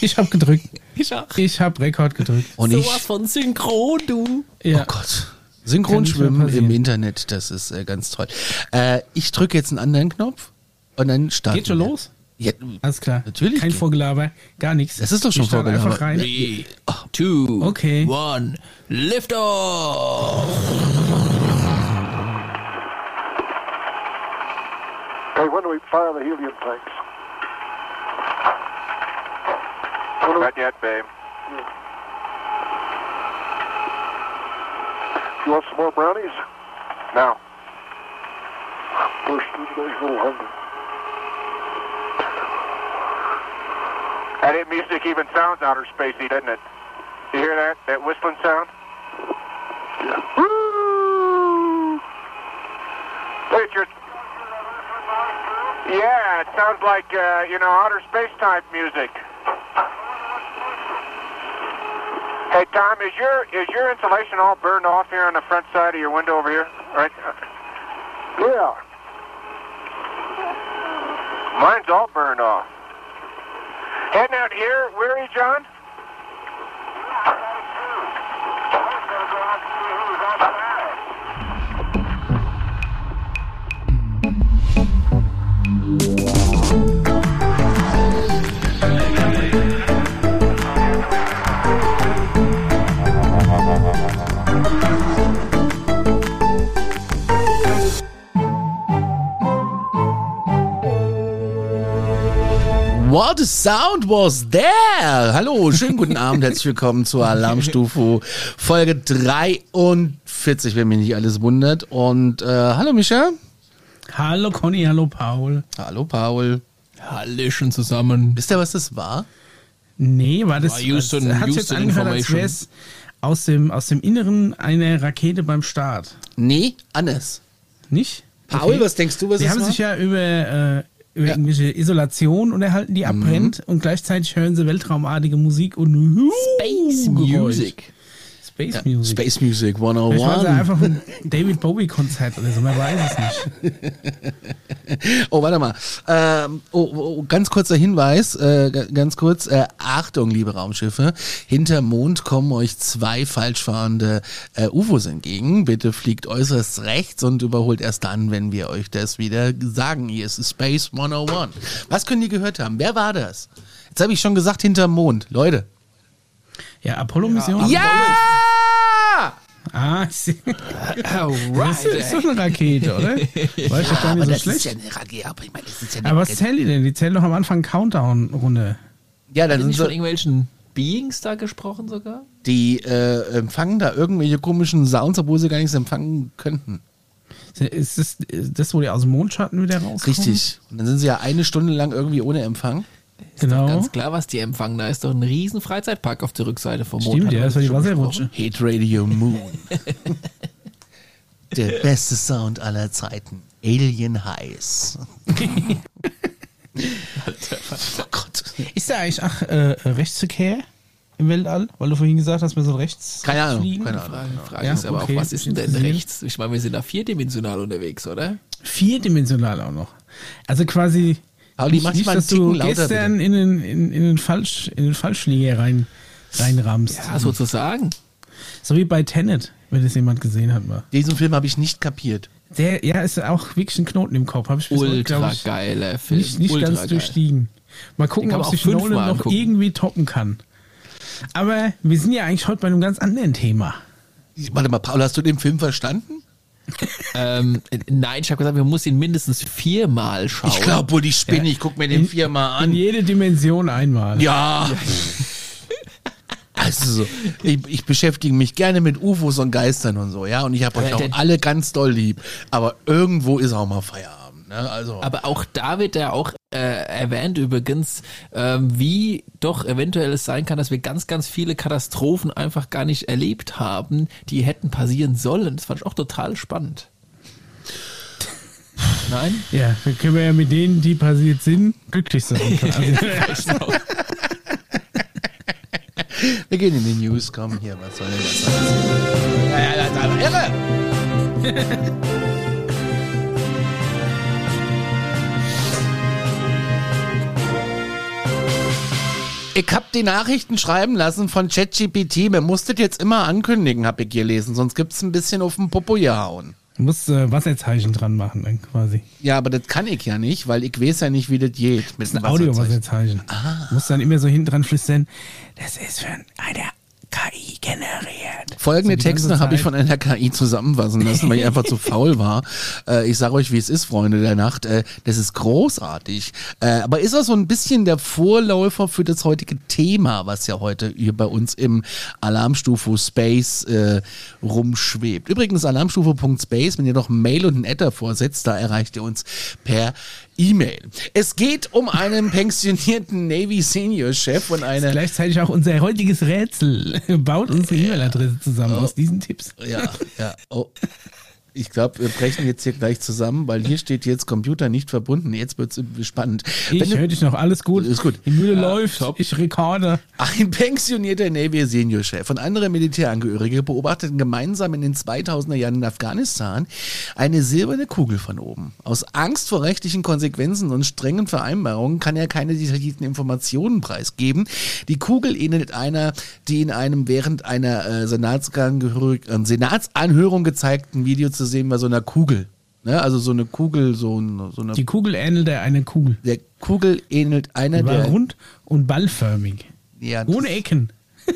Ich habe gedrückt. Ich auch. Ich habe Rekord gedrückt. Und Sowas ich, von synchron, du. Ja. oh Gott. Synchronschwimmen im Internet, das ist äh, ganz toll. Äh, ich drücke jetzt einen anderen Knopf und dann starten Geht schon wir. los? Ja, Alles klar. Natürlich Kein geht. Vorgelaber, gar nichts. Das ist doch schon Vorgelaber. einfach rein. Three, two, Okay. one, lift off. Okay, when do we fire the helium tanks? When do we- Not yet, babe. you want some more brownies? No. First of today's a little hungry. That music even sounds outer spacey, doesn't it? You hear that? That whistling sound? Yeah. Woo! Your... Yeah, it sounds like, uh, you know, outer space type music. Hey, Tom, is your is your insulation all burned off here on the front side of your window over here? Right? Yeah. Mine's all burned off. Heading out here, Weary John? What a sound was there? Hallo, schönen guten Abend, herzlich willkommen zur Alarmstufe Folge 43, wenn mich nicht alles wundert. Und äh, hallo Micha. Hallo Conny, hallo Paul. Hallo Paul. Hallöchen zusammen. Wisst ihr, was das war? Nee, war das. War Houston- hat jetzt angehört, als Information. wäre es aus dem, aus dem Inneren einer Rakete beim Start. Nee, Annes. Nicht? Paul, Okay. was denkst du, was Sie es haben war? sich ja über, äh, über irgendwelche Isolation unterhalten, die abbrennt und gleichzeitig hören sie weltraumartige Musik und Space. Music. Space ja, Music. Space Music Vielleicht war 101. einfach ein David Bowie Konzert oder so, man weiß es nicht. Oh, warte mal. Ähm, oh, oh, ganz kurzer Hinweis, äh, ganz kurz. Äh, Achtung, liebe Raumschiffe. Hinter Mond kommen euch zwei falsch fahrende äh, UFOs entgegen. Bitte fliegt äußerst rechts und überholt erst dann, wenn wir euch das wieder sagen. Hier ist Space 101. Was können die gehört haben? Wer war das? Jetzt habe ich schon gesagt, hinter Mond. Leute. Ja, Apollo-Mission? Ja! Ah, ich sehe. Alright. Das ist doch eine Rakete, oder? War ich doch gar aber nicht so das schlecht. ist ja eine Rakete. Aber ich meine, das ist ja eine Aber was zählen die denn? Die zählen doch am Anfang Countdown runter. Ja, dann sind sie, irgendwelchen Beings da gesprochen sogar? die äh, empfangen da irgendwelche komischen Sounds, obwohl sie gar nichts empfangen könnten. Ist das, ist das wo die aus dem Mondschatten wieder rauskommen? Richtig. Und dann sind sie ja eine Stunde lang irgendwie ohne Empfang. Genau. Ganz klar, was die empfangen. Da ist doch ein riesen Freizeitpark auf der Rückseite vom Mond. Stimmt, ja, das war die Wasserrutsche. Hit Radio Moon. Der beste Sound aller Zeiten. Alien Heiß. oh Gott. Ist der eigentlich ach, äh, Rechtsverkehr im Weltall? Weil du vorhin gesagt hast, wir so rechts Keine Ahnung. fliegen? Keine. Ahnung. Die Frage Ja, ist aber okay. auch, was ist denn denn rechts? Ich meine, wir sind da vierdimensional unterwegs, oder? Vierdimensional auch noch. Also quasi Pauli, nicht, dich nicht mal dass du gestern in den, in, in den, Falsch, in den Fallschläger rein, reinrammst. Ja, sozusagen. So wie bei Tenet, wenn das jemand gesehen hat mal. Diesen Film habe ich nicht kapiert. Der, ja, ist auch wirklich ein Knoten im Kopf. Habe ich Ultra ich, geiler Film. nicht, nicht ganz geil. durchstiegen. Mal gucken, ob sich Nolan noch angucken. irgendwie toppen kann. Aber wir sind ja eigentlich heute bei einem ganz anderen Thema. Warte mal, Paul, hast du den Film verstanden? Ähm, äh, nein, ich habe gesagt, wir müssen ihn mindestens viermal schauen. Ich glaube wohl, die Spinne. Ich guck mir den viermal In an. jede Dimension einmal. Ja. Also, so, ich, ich beschäftige mich gerne mit UFOs und Geistern und so, ja. Und ich habe euch Aber auch alle ganz doll lieb. Aber irgendwo ist auch mal Feierabend, ne? Also. Aber auch da wird ja auch äh, erwähnt übrigens, ähm, wie doch eventuell es sein kann, dass wir ganz, ganz viele Katastrophen einfach gar nicht erlebt haben, die hätten passieren sollen. Das fand ich auch total spannend. Nein? Ja, dann können wir ja mit denen, die passiert sind, glücklich sein. Also, Wir gehen in die News, komm hier, was soll denn das sein? Ja, ja, das ist aber irre. Ich hab die Nachrichten schreiben lassen von ChatGPT. Man muss das jetzt immer ankündigen, hab ich gelesen, sonst gibt's ein bisschen auf den Popo gehauen. Du musst äh, Wasserzeichen dran machen, dann quasi. Ja, aber das kann ich ja nicht, weil ich weiß ja nicht, wie das geht. Mit Das ist ein. Audio-Wasserzeichen. Du musst dann immer so hinten dran flüstern, das ist von einer KI generiert. Folgende So Texte habe ich von einer KI zusammenfassen lassen, weil ich einfach zu faul war. Äh, ich sage euch, wie es ist, Freunde der Nacht. Äh, das ist großartig. Äh, aber ist auch so ein bisschen der Vorläufer für das heutige Thema, was ja heute hier bei uns im Alarmstufe Space äh, rumschwebt. Übrigens alarmstufe.space, wenn ihr noch ein Mail und ein Ad davor setzt, da erreicht ihr uns per E-Mail. Es geht um einen pensionierten Navy Senior Chef und eine Gleichzeitig auch unser heutiges Rätsel. Baut unsere E-Mail-Adresse zusammen aus diesen Tipps. Ja, ja. Oh. Ich glaube, wir brechen jetzt hier gleich zusammen, weil hier steht jetzt Computer nicht verbunden. Jetzt wird's spannend. Ich Wenn höre dich noch, alles gut. Ist gut. Die Mühle läuft, ich rekorde. Ein pensionierter Navy Senior Chef und andere Militärangehörige beobachteten gemeinsam in den 2000er Jahren in Afghanistan eine silberne Kugel von oben. Aus Angst vor rechtlichen Konsequenzen und strengen Vereinbarungen kann er keine detaillierten Informationen preisgeben. Die Kugel ähnelt einer, die in einem während einer äh, äh, Senatsanhörung gezeigten Video zu sehen war, so einer Kugel. Ne? Also so eine Kugel, so, ein- so eine. Die Kugel ähnelte einer Kugel. der Kugel ähnelt einer Die war der. rund und ballförmig. Ja, Ohne Ecken.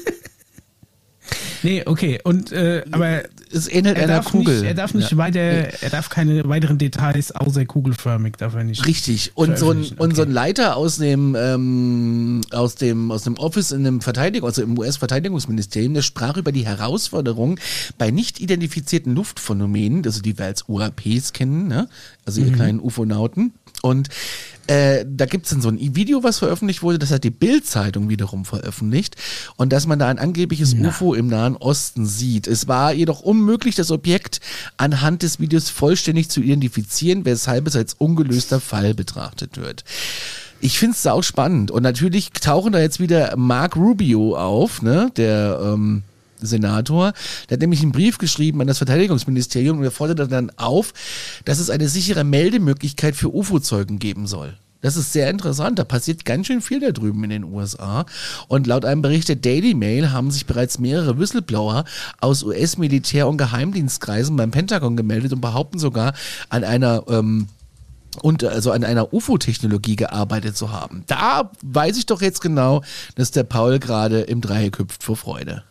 nee, okay. Und äh, aber es ähnelt er einer darf Kugel. nicht, er darf nicht Ja. weiter, er darf keine weiteren Details außer kugelförmig, darf er nicht. Richtig. Und so ein, veröffentlichen. und so ein Okay. Leiter aus dem, ähm, aus dem, aus dem Office in dem Verteidigung, also im US-Verteidigungsministerium, der sprach über die Herausforderung bei nicht identifizierten Luftphänomenen, also die wir als UAPs kennen, ne? also Mhm. ihr kleinen Ufonauten. Und äh, da gibt's dann so ein Video, was veröffentlicht wurde, das hat die Bild-Zeitung wiederum veröffentlicht. Und dass man da ein angebliches UFO im Nahen Osten sieht. Es war jedoch unmöglich, das Objekt anhand des Videos vollständig zu identifizieren, weshalb es als ungelöster Fall betrachtet wird. Ich finde es sau spannend. Und natürlich tauchen da jetzt wieder Mark Rubio auf, ne, der ähm, Senator. Der hat nämlich einen Brief geschrieben an das Verteidigungsministerium und er forderte dann auf, dass es eine sichere Meldemöglichkeit für UFO-Zeugen geben soll. Das ist sehr interessant. Da passiert ganz schön viel da drüben in den USA. Und laut einem Bericht der Daily Mail haben sich bereits mehrere Whistleblower aus US-Militär- und Geheimdienstkreisen beim Pentagon gemeldet und behaupten sogar an einer ähm, und also an einer UFO-Technologie gearbeitet zu haben. Da weiß ich doch jetzt genau, dass der Paul gerade im Dreieck hüpft vor Freude.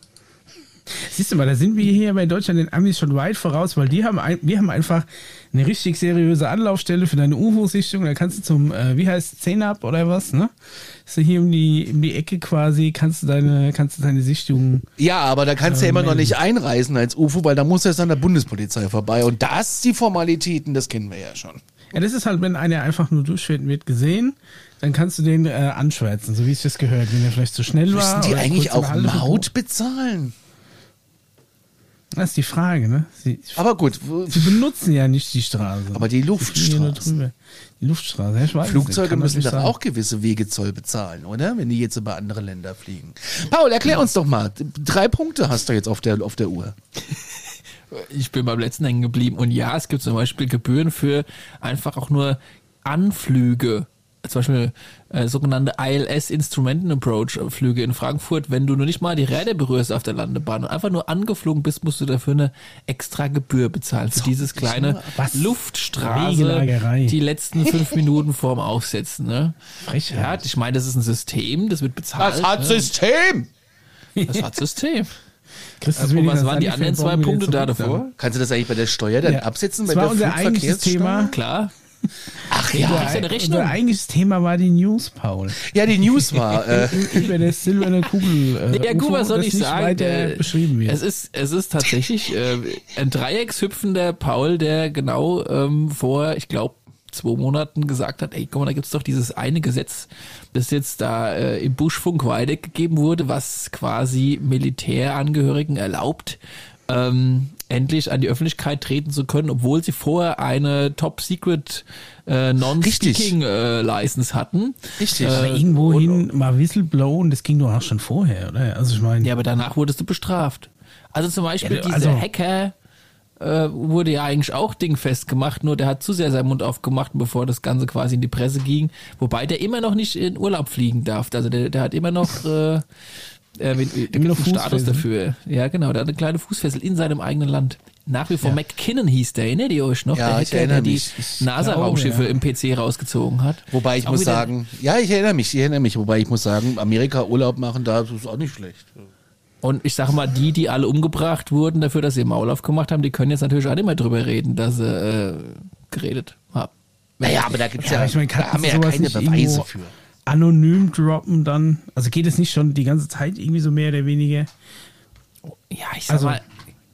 Siehst du mal, da sind wir hier bei Deutschland den Amis schon weit voraus, weil die haben ein, wir haben einfach eine richtig seriöse Anlaufstelle für deine UFO-Sichtung. Da kannst du zum, äh, wie heißt Zenab oder was, ne? Ist du hier um die, um die Ecke quasi, kannst du deine, kannst du deine Sichtung. Ja, aber da kannst du ja Ja, immer noch nicht einreisen als UFO, weil da muss erst an der Bundespolizei vorbei. Und das, die Formalitäten, das kennen wir ja schon. Ja, das ist halt, wenn einer einfach nur durchfährt und wird gesehen, dann kannst du den äh, anschwärzen, so wie es das gehört. Wenn er vielleicht zu schnell war. Müssen die eigentlich auch. Maut bezahlen? Das ist die Frage, ne? Sie, Aber gut, sie benutzen ja nicht die Straße. aber die drüber. Die Luftstraße, ja, ich weiß Flugzeuge müssen doch auch gewisse Wegezoll bezahlen, oder? Wenn die jetzt über andere Länder fliegen. Paul, erklär uns doch mal. Drei Punkte hast du jetzt auf der, auf der Uhr. Ich bin beim letzten hängen geblieben. Und ja, es gibt zum Beispiel Gebühren für einfach auch nur Anflüge. Zum Beispiel äh, sogenannte ILS Instrumenten Approach Flüge in Frankfurt. Wenn du nur nicht mal die Räder berührst auf der Landebahn und einfach nur angeflogen bist, musst du dafür eine extra Gebühr bezahlen für dieses kleine Was? Luftstraße, die letzten fünf Minuten vorm Aufsetzen. Ne? Frechheit. Ja, ich meine, das ist ein System, das wird bezahlt. ne? System! Das hat System. Du Und was waren die an anderen zwei Punkte da davor? Kannst du das eigentlich bei der Steuer dann Ja. absetzen? Das bei war der unser eigentliches? Thema. Klar. Ach Ja, ja. du eine Rechnung. Unser eigentliches Thema war die News, Paul. Ja, die News war. Äh, Über das silberne Kugel. Äh, Ja, gut, was soll ich nicht sagen? Äh, beschrieben wird. Es ist, es ist tatsächlich äh, ein Dreieckshüpfender Paul, der genau ähm, vor, ich glaube, zwei Monaten gesagt hat, ey, guck mal, da gibt's doch dieses eine Gesetz, das jetzt da äh, im Buschfunk weitergegeben wurde, was quasi Militärangehörigen erlaubt, ähm, endlich an die Öffentlichkeit treten zu können, obwohl sie vorher eine Top-Secret äh, Non-Speaking-License hatten. Richtig. aber äh, irgendwohin mal whistleblowen, das ging doch auch schon vorher, oder? Also ich meine, Ja, aber danach wurdest du bestraft. Also zum Beispiel Ja, diese also- Hacker, äh, wurde ja eigentlich auch dingfest gemacht, nur der hat zu sehr seinen Mund aufgemacht, bevor das Ganze quasi in die Presse ging. Wobei der immer noch nicht in Urlaub fliegen darf. Also der, der hat immer noch äh, äh, mit, mit, einen Status Fußfessel. dafür. Ja, genau, der hat eine kleine Fußfessel in seinem eigenen Land. Nach wie vor Ja. McKinnon hieß der, erinnert ihr euch noch? Ja, der ich Hacker, der erinnere die NASA-Raumschiffe ja. im PC rausgezogen hat. Wobei ich Auch muss sagen, ja, ich erinnere mich, ich erinnere mich, wobei ich muss sagen, Amerika Urlaub machen, da ist auch nicht schlecht. Und ich sag mal, die, die alle umgebracht wurden dafür, dass sie Maul aufgemacht haben, die können jetzt natürlich auch nicht mehr drüber reden, dass sie äh, geredet haben. Naja, aber da gibt es Ja, ja, ich meine, da haben wir ja keine Beweise irgendwo für. Anonym droppen dann? Also geht es nicht schon die ganze Zeit irgendwie so mehr oder weniger? Ja, ich sag Also- mal,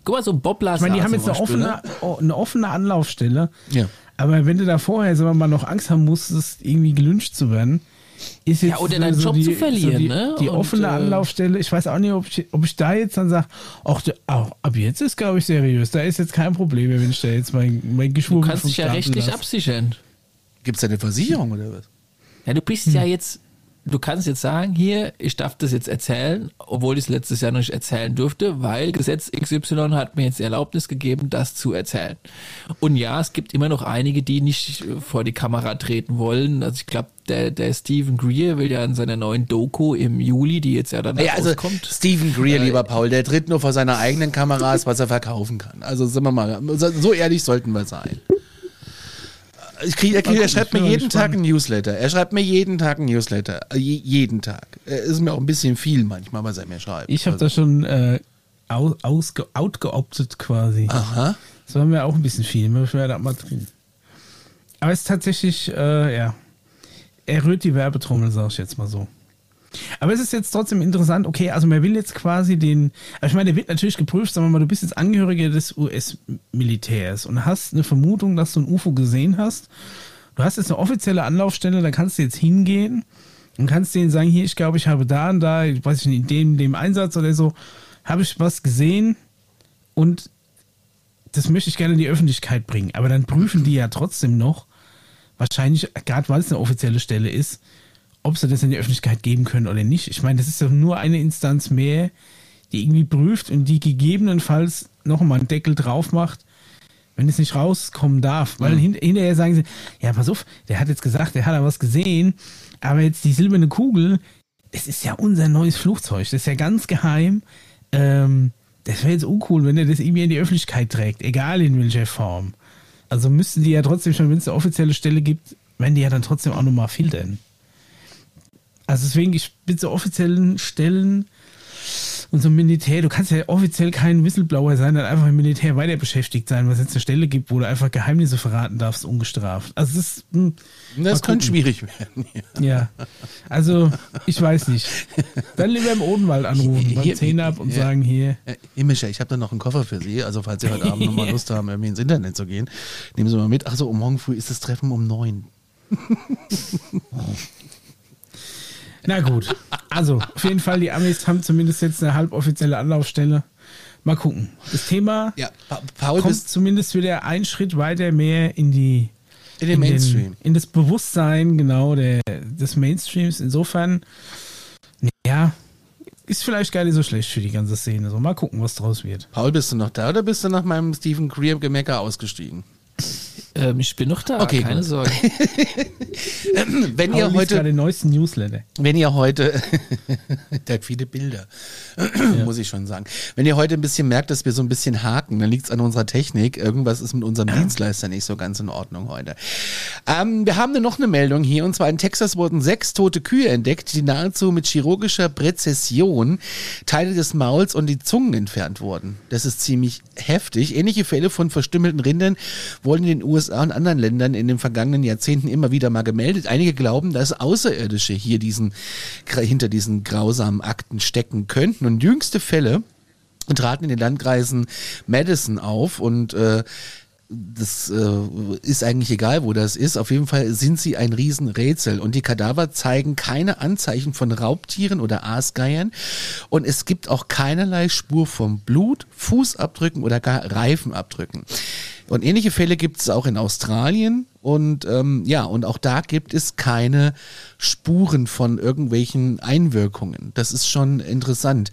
guck mal, so Bob Lazar Ich meine, die haben jetzt eine Beispiel, offene, ne? oh, eine offene Anlaufstelle. Ja. Aber wenn du da vorher, sagen wir mal, noch Angst haben musstest, irgendwie gelünscht zu werden, ist jetzt Ja, oder deinen Job zu verlieren, die, ne? Die Und, offene äh, Anlaufstelle, ich weiß auch nicht, ob ich, ob ich da jetzt dann sage, ach, ach, ab jetzt ist, glaube ich, seriös. Da ist jetzt kein Problem mehr, wenn ich da jetzt mein, mein Du Geschwurbel kannst dich ja rechtlich lasse. absichern. Gibt es da eine Versicherung oder was? Ja, du bist Hm. ja jetzt, du kannst jetzt sagen, hier, ich darf das jetzt erzählen, obwohl ich es letztes Jahr noch nicht erzählen durfte, weil Gesetz XY hat mir jetzt die Erlaubnis gegeben, das zu erzählen. Und ja, es gibt immer noch einige, die nicht äh, vor die Kamera treten wollen. Also ich glaube, der, der Stephen Greer will ja in seiner neuen Doku im Juli, die jetzt ja dann Ja, also rauskommt. Stephen Greer, lieber Paul, der tritt nur vor seiner eigenen Kameras, was er verkaufen kann. Also sind wir mal, so ehrlich sollten wir sein. Ich krieg, er, er schreibt mir jeden Tag ein Newsletter. Er schreibt mir jeden Tag ein Newsletter. Äh, je, jeden Tag. Er ist mir auch ein bisschen viel manchmal, was er mir schreibt. Ich habe also, da schon äh, aus, ausge, outgeoptet quasi. Aha. Das war mir auch ein bisschen viel. Ich werde da mal drin. Aber es ist tatsächlich, äh, ja, er rührt die Werbetrommel, sag ich jetzt mal so. Aber es ist jetzt trotzdem interessant, okay, also man will jetzt quasi den, aber ich meine, der wird natürlich geprüft, sagen wir mal, du bist jetzt Angehöriger des US-Militärs und hast eine Vermutung, dass du ein UFO gesehen hast. Du hast jetzt eine offizielle Anlaufstelle, da kannst du jetzt hingehen und kannst denen sagen, hier, ich glaube, ich habe da und da, ich weiß nicht, in dem, dem Einsatz oder so, habe ich was gesehen und das möchte ich gerne in die Öffentlichkeit bringen. Aber dann prüfen die ja trotzdem noch, wahrscheinlich, gerade weil es eine offizielle Stelle ist, ob sie das in die Öffentlichkeit geben können oder nicht. Ich meine, das ist ja nur eine Instanz mehr, die irgendwie prüft und die gegebenenfalls nochmal einen Deckel drauf macht, wenn es nicht rauskommen darf. Weil hin, hinterher sagen sie, ja, pass auf, der hat jetzt gesagt, der hat da was gesehen, aber jetzt die silberne Kugel, das ist ja unser neues Flugzeug, das ist ja ganz geheim. Ähm, das wäre jetzt uncool, wenn er das irgendwie in die Öffentlichkeit trägt, egal in welcher Form. Also müssten die ja trotzdem schon, wenn es eine offizielle Stelle gibt, werden die ja dann trotzdem auch nochmal filtern. Also deswegen, ich bin so offiziellen Stellen und so Militär, du kannst ja offiziell kein Whistleblower sein, dann einfach im Militär weiter beschäftigt sein, was jetzt eine Stelle gibt, wo du einfach Geheimnisse verraten darfst, ungestraft. Also das ist, hm, Das könnte schwierig werden. Ja. Ja, also ich weiß nicht. Dann lieber im Odenwald anrufen, beim Hier- Zähne ab und ja. sagen hier, Äh, Himmlischer, ich habe da noch einen Koffer für Sie. Also falls Sie heute Abend nochmal Lust haben, irgendwie ins Internet zu gehen, nehmen Sie mal mit. Achso, um morgen früh ist das Treffen um neun. na gut. Also auf jeden Fall, die Amis haben zumindest jetzt eine halboffizielle Anlaufstelle. Mal gucken. Das Thema Ja, pa Paul, kommt zumindest wieder einen Schritt weiter mehr in die in den Mainstream. in das Bewusstsein genau der, des Mainstreams. Insofern, ja, ist vielleicht gar nicht so schlecht für die ganze Szene. So mal gucken, was draus wird. Paul, bist du noch da oder bist du nach meinem Stephen Greer-Gemecker ausgestiegen? Ähm, ich bin noch da, Okay, keine gut. Sorge. Wenn ihr heute den neuesten Newsletter. Wenn ihr heute, der hat viele Bilder, muss ich schon sagen. Wenn ihr heute ein bisschen merkt, dass wir so ein bisschen haken, dann liegt es an unserer Technik. Irgendwas ist mit unserem Dienstleister nicht so ganz in Ordnung heute. Ähm, wir haben noch eine Meldung hier, und zwar in Texas wurden sechs tote Kühe entdeckt, die nahezu mit chirurgischer Präzision Teile des Mauls und die Zungen entfernt wurden. Das ist ziemlich heftig. Ähnliche Fälle von verstümmelten Rindern wurden in den USA und anderen Ländern in den vergangenen Jahrzehnten immer wieder mal gemeldet. Einige glauben, dass Außerirdische hier diesen, hinter diesen grausamen Akten stecken könnten. Und jüngste Fälle traten in den Landkreisen Madison auf und äh, das äh, ist eigentlich egal, wo das ist. Auf jeden Fall sind sie ein Riesenrätsel. Und die Kadaver zeigen keine Anzeichen von Raubtieren oder Aasgeiern. Und es gibt auch keinerlei Spur vom Blut, Fußabdrücken oder gar Reifenabdrücken. Und ähnliche Fälle gibt es auch in Australien. Und ähm, ja, und auch da gibt es keine Spuren von irgendwelchen Einwirkungen. Das ist schon interessant.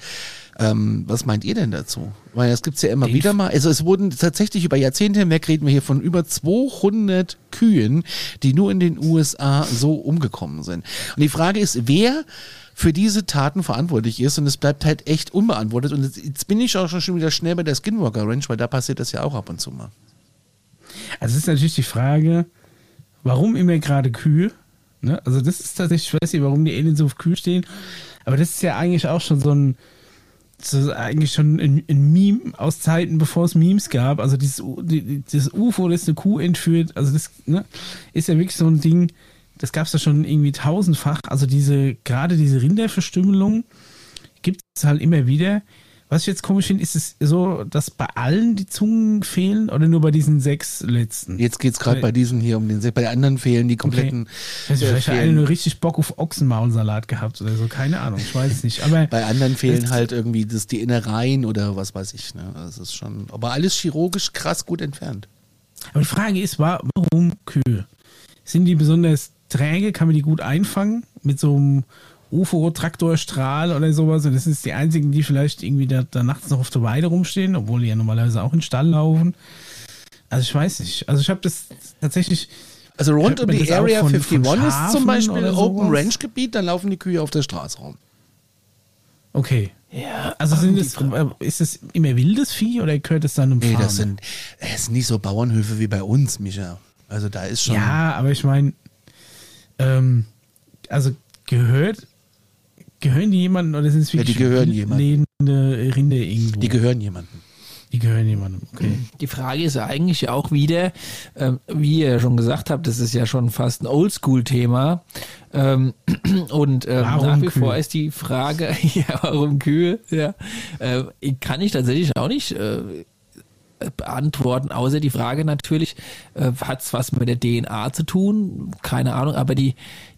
Ähm, was meint ihr denn dazu? Weil das gibt's ja immer wieder mal. Also es wurden tatsächlich über Jahrzehnte hinweg, reden wir hier von über 200 Kühen, die nur in den USA so umgekommen sind. Und die Frage ist, wer für diese Taten verantwortlich ist und es bleibt halt echt unbeantwortet. Und jetzt, jetzt bin ich auch schon wieder schnell bei der Skinwalker Ranch, weil da passiert das ja auch ab und zu mal. Also es ist natürlich die Frage, warum immer gerade Kühe? Ne? Also das ist tatsächlich, ich weiß nicht, warum die Aliens so auf Kühe stehen, aber das ist ja eigentlich auch schon so ein, so eigentlich schon ein, ein Meme aus Zeiten, bevor es Memes gab. Also dieses, dieses UFO, das eine Kuh entführt, also das ne, ist ja wirklich so ein Ding, das gab es ja schon irgendwie tausendfach. Also diese, gerade diese Rinderverstümmelung gibt es halt immer wieder. Was ich jetzt komisch finde, ist es so, dass bei allen die Zungen fehlen oder nur bei diesen sechs letzten? Jetzt geht's gerade bei diesen hier um den See. Bei den anderen fehlen die kompletten. Ich weiß nicht, äh, vielleicht fehlen. nur richtig Bock auf Ochsenmaulsalat gehabt oder so, keine Ahnung, ich weiß es nicht. Aber Bei anderen fehlen halt irgendwie das, die Innereien oder was weiß ich. Ne? Das ist schon, aber alles chirurgisch krass gut entfernt. Aber die Frage ist, wa- warum Kühe? Sind die besonders träge? Kann man die gut einfangen mit so einem UFO-Traktorstrahl oder sowas? Und das sind die einzigen, die vielleicht irgendwie da, da nachts noch auf der Weide rumstehen, obwohl die ja normalerweise auch in den Stall laufen. Also ich weiß nicht. Also ich habe das tatsächlich. Also rund um die das Area von- 51 von ist zum Beispiel Open? Range Gebiet, dann laufen die Kühe auf der Straße rum. Okay. Ja, Also sind es, ist es immer wildes Vieh oder gehört es dann einem Nee, Farm? das sind, es sind nicht so Bauernhöfe wie bei uns, Micha. Also da ist schon. Ja, aber ich meine, ähm, also gehört, gehören die jemandem oder sind es Ja, wirklich die gehören jemandem. lebende Rinder irgendwo? Die gehören jemandem. die gehören jemandem, okay. Die Frage ist eigentlich ja auch wieder, ähm, wie ihr schon gesagt habt, das ist ja schon fast ein Oldschool-Thema. Ähm, und ähm, nach wie Kühe? vor ist die Frage, ja, warum Kühe? Ja, äh, kann ich tatsächlich auch nicht äh, beantworten, außer die Frage natürlich, äh, hat es was mit der DNA zu tun? Keine Ahnung, aber die,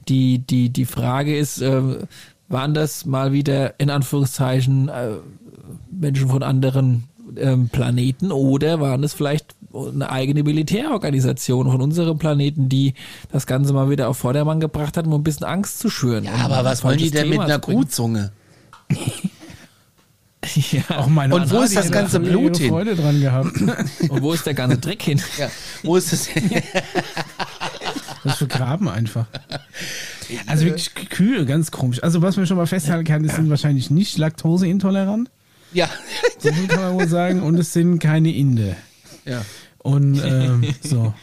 die, die, die Frage ist, äh, waren das mal wieder in Anführungszeichen äh, Menschen von anderen ähm, Planeten oder waren es vielleicht eine eigene Militärorganisation von unserem Planeten, die das Ganze mal wieder auf Vordermann gebracht hat, um ein bisschen Angst zu schüren. Ja, aber was wollen die denn mit Thema einer zu bringen. Kuhzunge? Ja. Auch meine Und wo ist das ganze da Blut hin? Freude dran gehabt. Und wo ist der ganze Dreck hin? Ja. Wo ist das? Das vergraben einfach. Also wirklich Kühe, ganz komisch. Also was man schon mal festhalten kann, die sind wahrscheinlich nicht laktoseintolerant. ja. So kann man wohl sagen. Und es sind keine Inde. ja. Und ähm, so.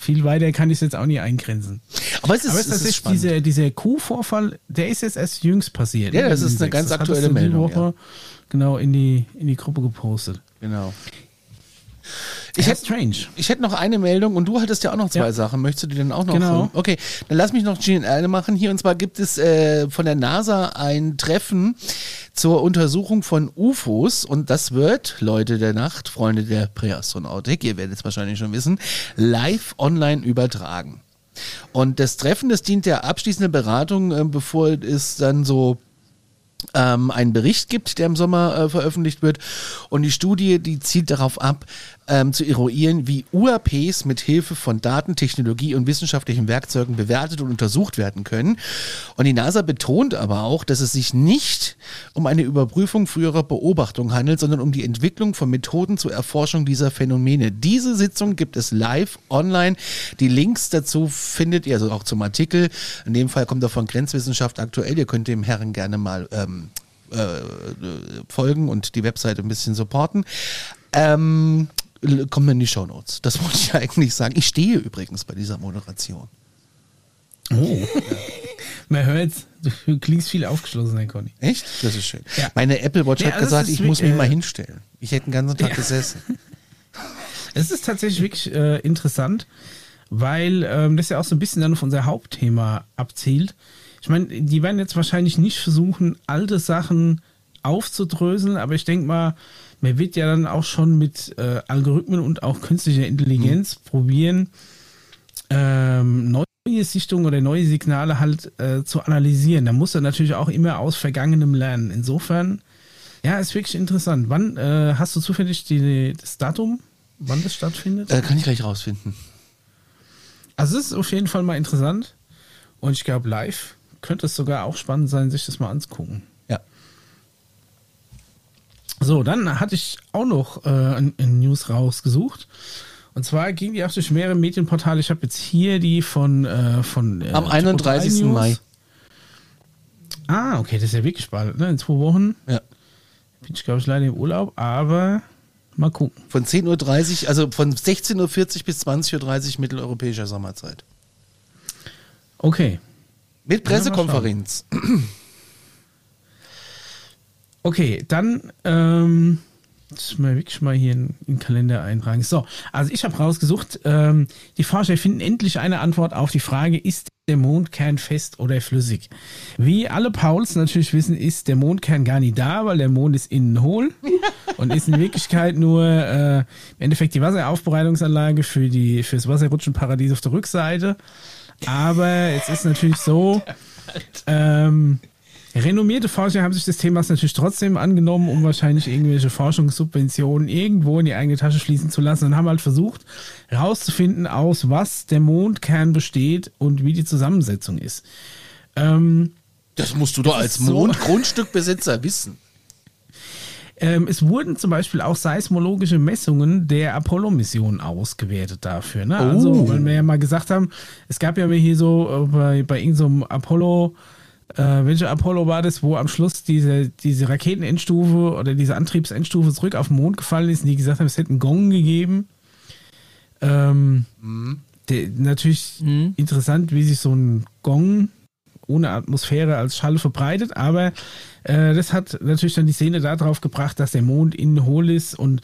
Viel weiter kann ich es jetzt auch nicht eingrenzen. Aber es ist, Aber es es ist ist dieser, dieser Kuhvorfall, der ist jetzt erst jüngst passiert. Ja, ne, das ist eine ganz Das aktuelle die Meldung, Woche genau in die, in die Gruppe gepostet. Genau. Ich hätte strange. ich hätte noch eine Meldung und du hattest ja auch noch zwei Ja. Sachen. Möchtest du die denn auch noch? Genau. Okay, dann lass mich noch GNL machen hier. Und zwar gibt es äh, von der NASA ein Treffen zur Untersuchung von UFOs und das wird, Leute der Nacht, Freunde der Präastronautik, ihr werdet es wahrscheinlich schon wissen, live online übertragen. Und das Treffen, das dient der abschließenden Beratung, äh, bevor es dann so ähm, einen Bericht gibt, der im Sommer äh, veröffentlicht wird. Und die Studie, die zielt darauf ab, ähm, zu eruieren, wie UAPs mit Hilfe von Datentechnologie und wissenschaftlichen Werkzeugen bewertet und untersucht werden können. Und die NASA betont aber auch, dass es sich nicht um eine Überprüfung früherer Beobachtungen handelt, sondern um die Entwicklung von Methoden zur Erforschung dieser Phänomene. Diese Sitzung gibt es live online. Die Links dazu findet ihr, also auch zum Artikel. In dem Fall kommt er von Grenzwissenschaft aktuell. Ihr könnt dem Herren gerne mal ähm, äh, folgen und die Webseite ein bisschen supporten. Ähm, kommen in die Show Notes. Das wollte ich eigentlich sagen. Ich stehe übrigens bei dieser Moderation. Oh. Man hört, du klingst viel aufgeschlossener, Conny. Echt? Das ist schön. Ja. Meine Apple Watch Ja, hat das gesagt, ich muss mich mal äh, hinstellen. Ich hätte den ganzen Tag Ja. gesessen. Es ist tatsächlich wirklich äh, interessant, weil ähm, das ja auch so ein bisschen dann auf unser Hauptthema abzielt. Ich meine, die werden jetzt wahrscheinlich nicht versuchen, alte Sachen aufzudröseln, aber ich denke mal, man wird ja dann auch schon mit äh, Algorithmen und auch künstlicher Intelligenz probieren, ähm, neue Sichtungen oder neue Signale halt äh, zu analysieren. Da muss er natürlich auch immer aus Vergangenem lernen. Insofern, ja, ist wirklich interessant. Wann äh, hast du zufällig die, das Datum, wann das stattfindet? Äh, kann ich gleich rausfinden. Also es ist auf jeden Fall mal interessant und ich glaube live könnte es sogar auch spannend sein, sich das mal anzugucken. Ja. So, dann hatte ich auch noch äh, News rausgesucht. Und zwar ging die auch durch mehrere Medienportale. Ich habe jetzt hier die von, äh, von äh, Am Typo 31. 3 News. Mai. Ah, okay, das ist ja wirklich bald, ne? In zwei Wochen Ja. bin ich, glaube ich, leider im Urlaub, aber mal gucken. Von 10.30 Uhr, also von 16.40 Uhr bis 20.30 Uhr mitteleuropäischer Sommerzeit. Okay. Mit Ja, Pressekonferenz. Okay, dann ähm, mal wirklich mal hier in, in den Kalender eintragen. So, also ich habe rausgesucht, ähm, die Forscher finden endlich eine Antwort auf die Frage, ist der Mondkern fest oder flüssig? Wie alle Pauls natürlich wissen, ist der Mondkern gar nicht da, weil der Mond ist innen hohl und ist in Wirklichkeit nur äh, im Endeffekt die Wasseraufbereitungsanlage für die fürs Wasserrutschenparadies auf der Rückseite. Aber es ist natürlich so, ähm, Renommierte Forscher haben sich des Themas natürlich trotzdem angenommen, um wahrscheinlich irgendwelche Forschungssubventionen irgendwo in die eigene Tasche schließen zu lassen und haben halt versucht, herauszufinden, aus was der Mondkern besteht und wie die Zusammensetzung ist. Ähm, Das musst du doch als so. Mondgrundstückbesitzer wissen. ähm, es wurden zum Beispiel auch seismologische Messungen der Apollo-Mission ausgewertet dafür. Ne? Also, weil wir ja mal gesagt haben, es gab ja hier so äh, bei, bei irgendeinem Apollo, äh, welcher Apollo war das, wo am Schluss diese, diese Raketenendstufe oder diese Antriebsendstufe zurück auf den Mond gefallen ist und die gesagt haben, es hätte einen Gong gegeben. Ähm, der, natürlich interessant, wie sich so ein Gong ohne Atmosphäre als Schall verbreitet, aber äh, das hat natürlich dann die Szene darauf gebracht, dass der Mond innen hohl ist und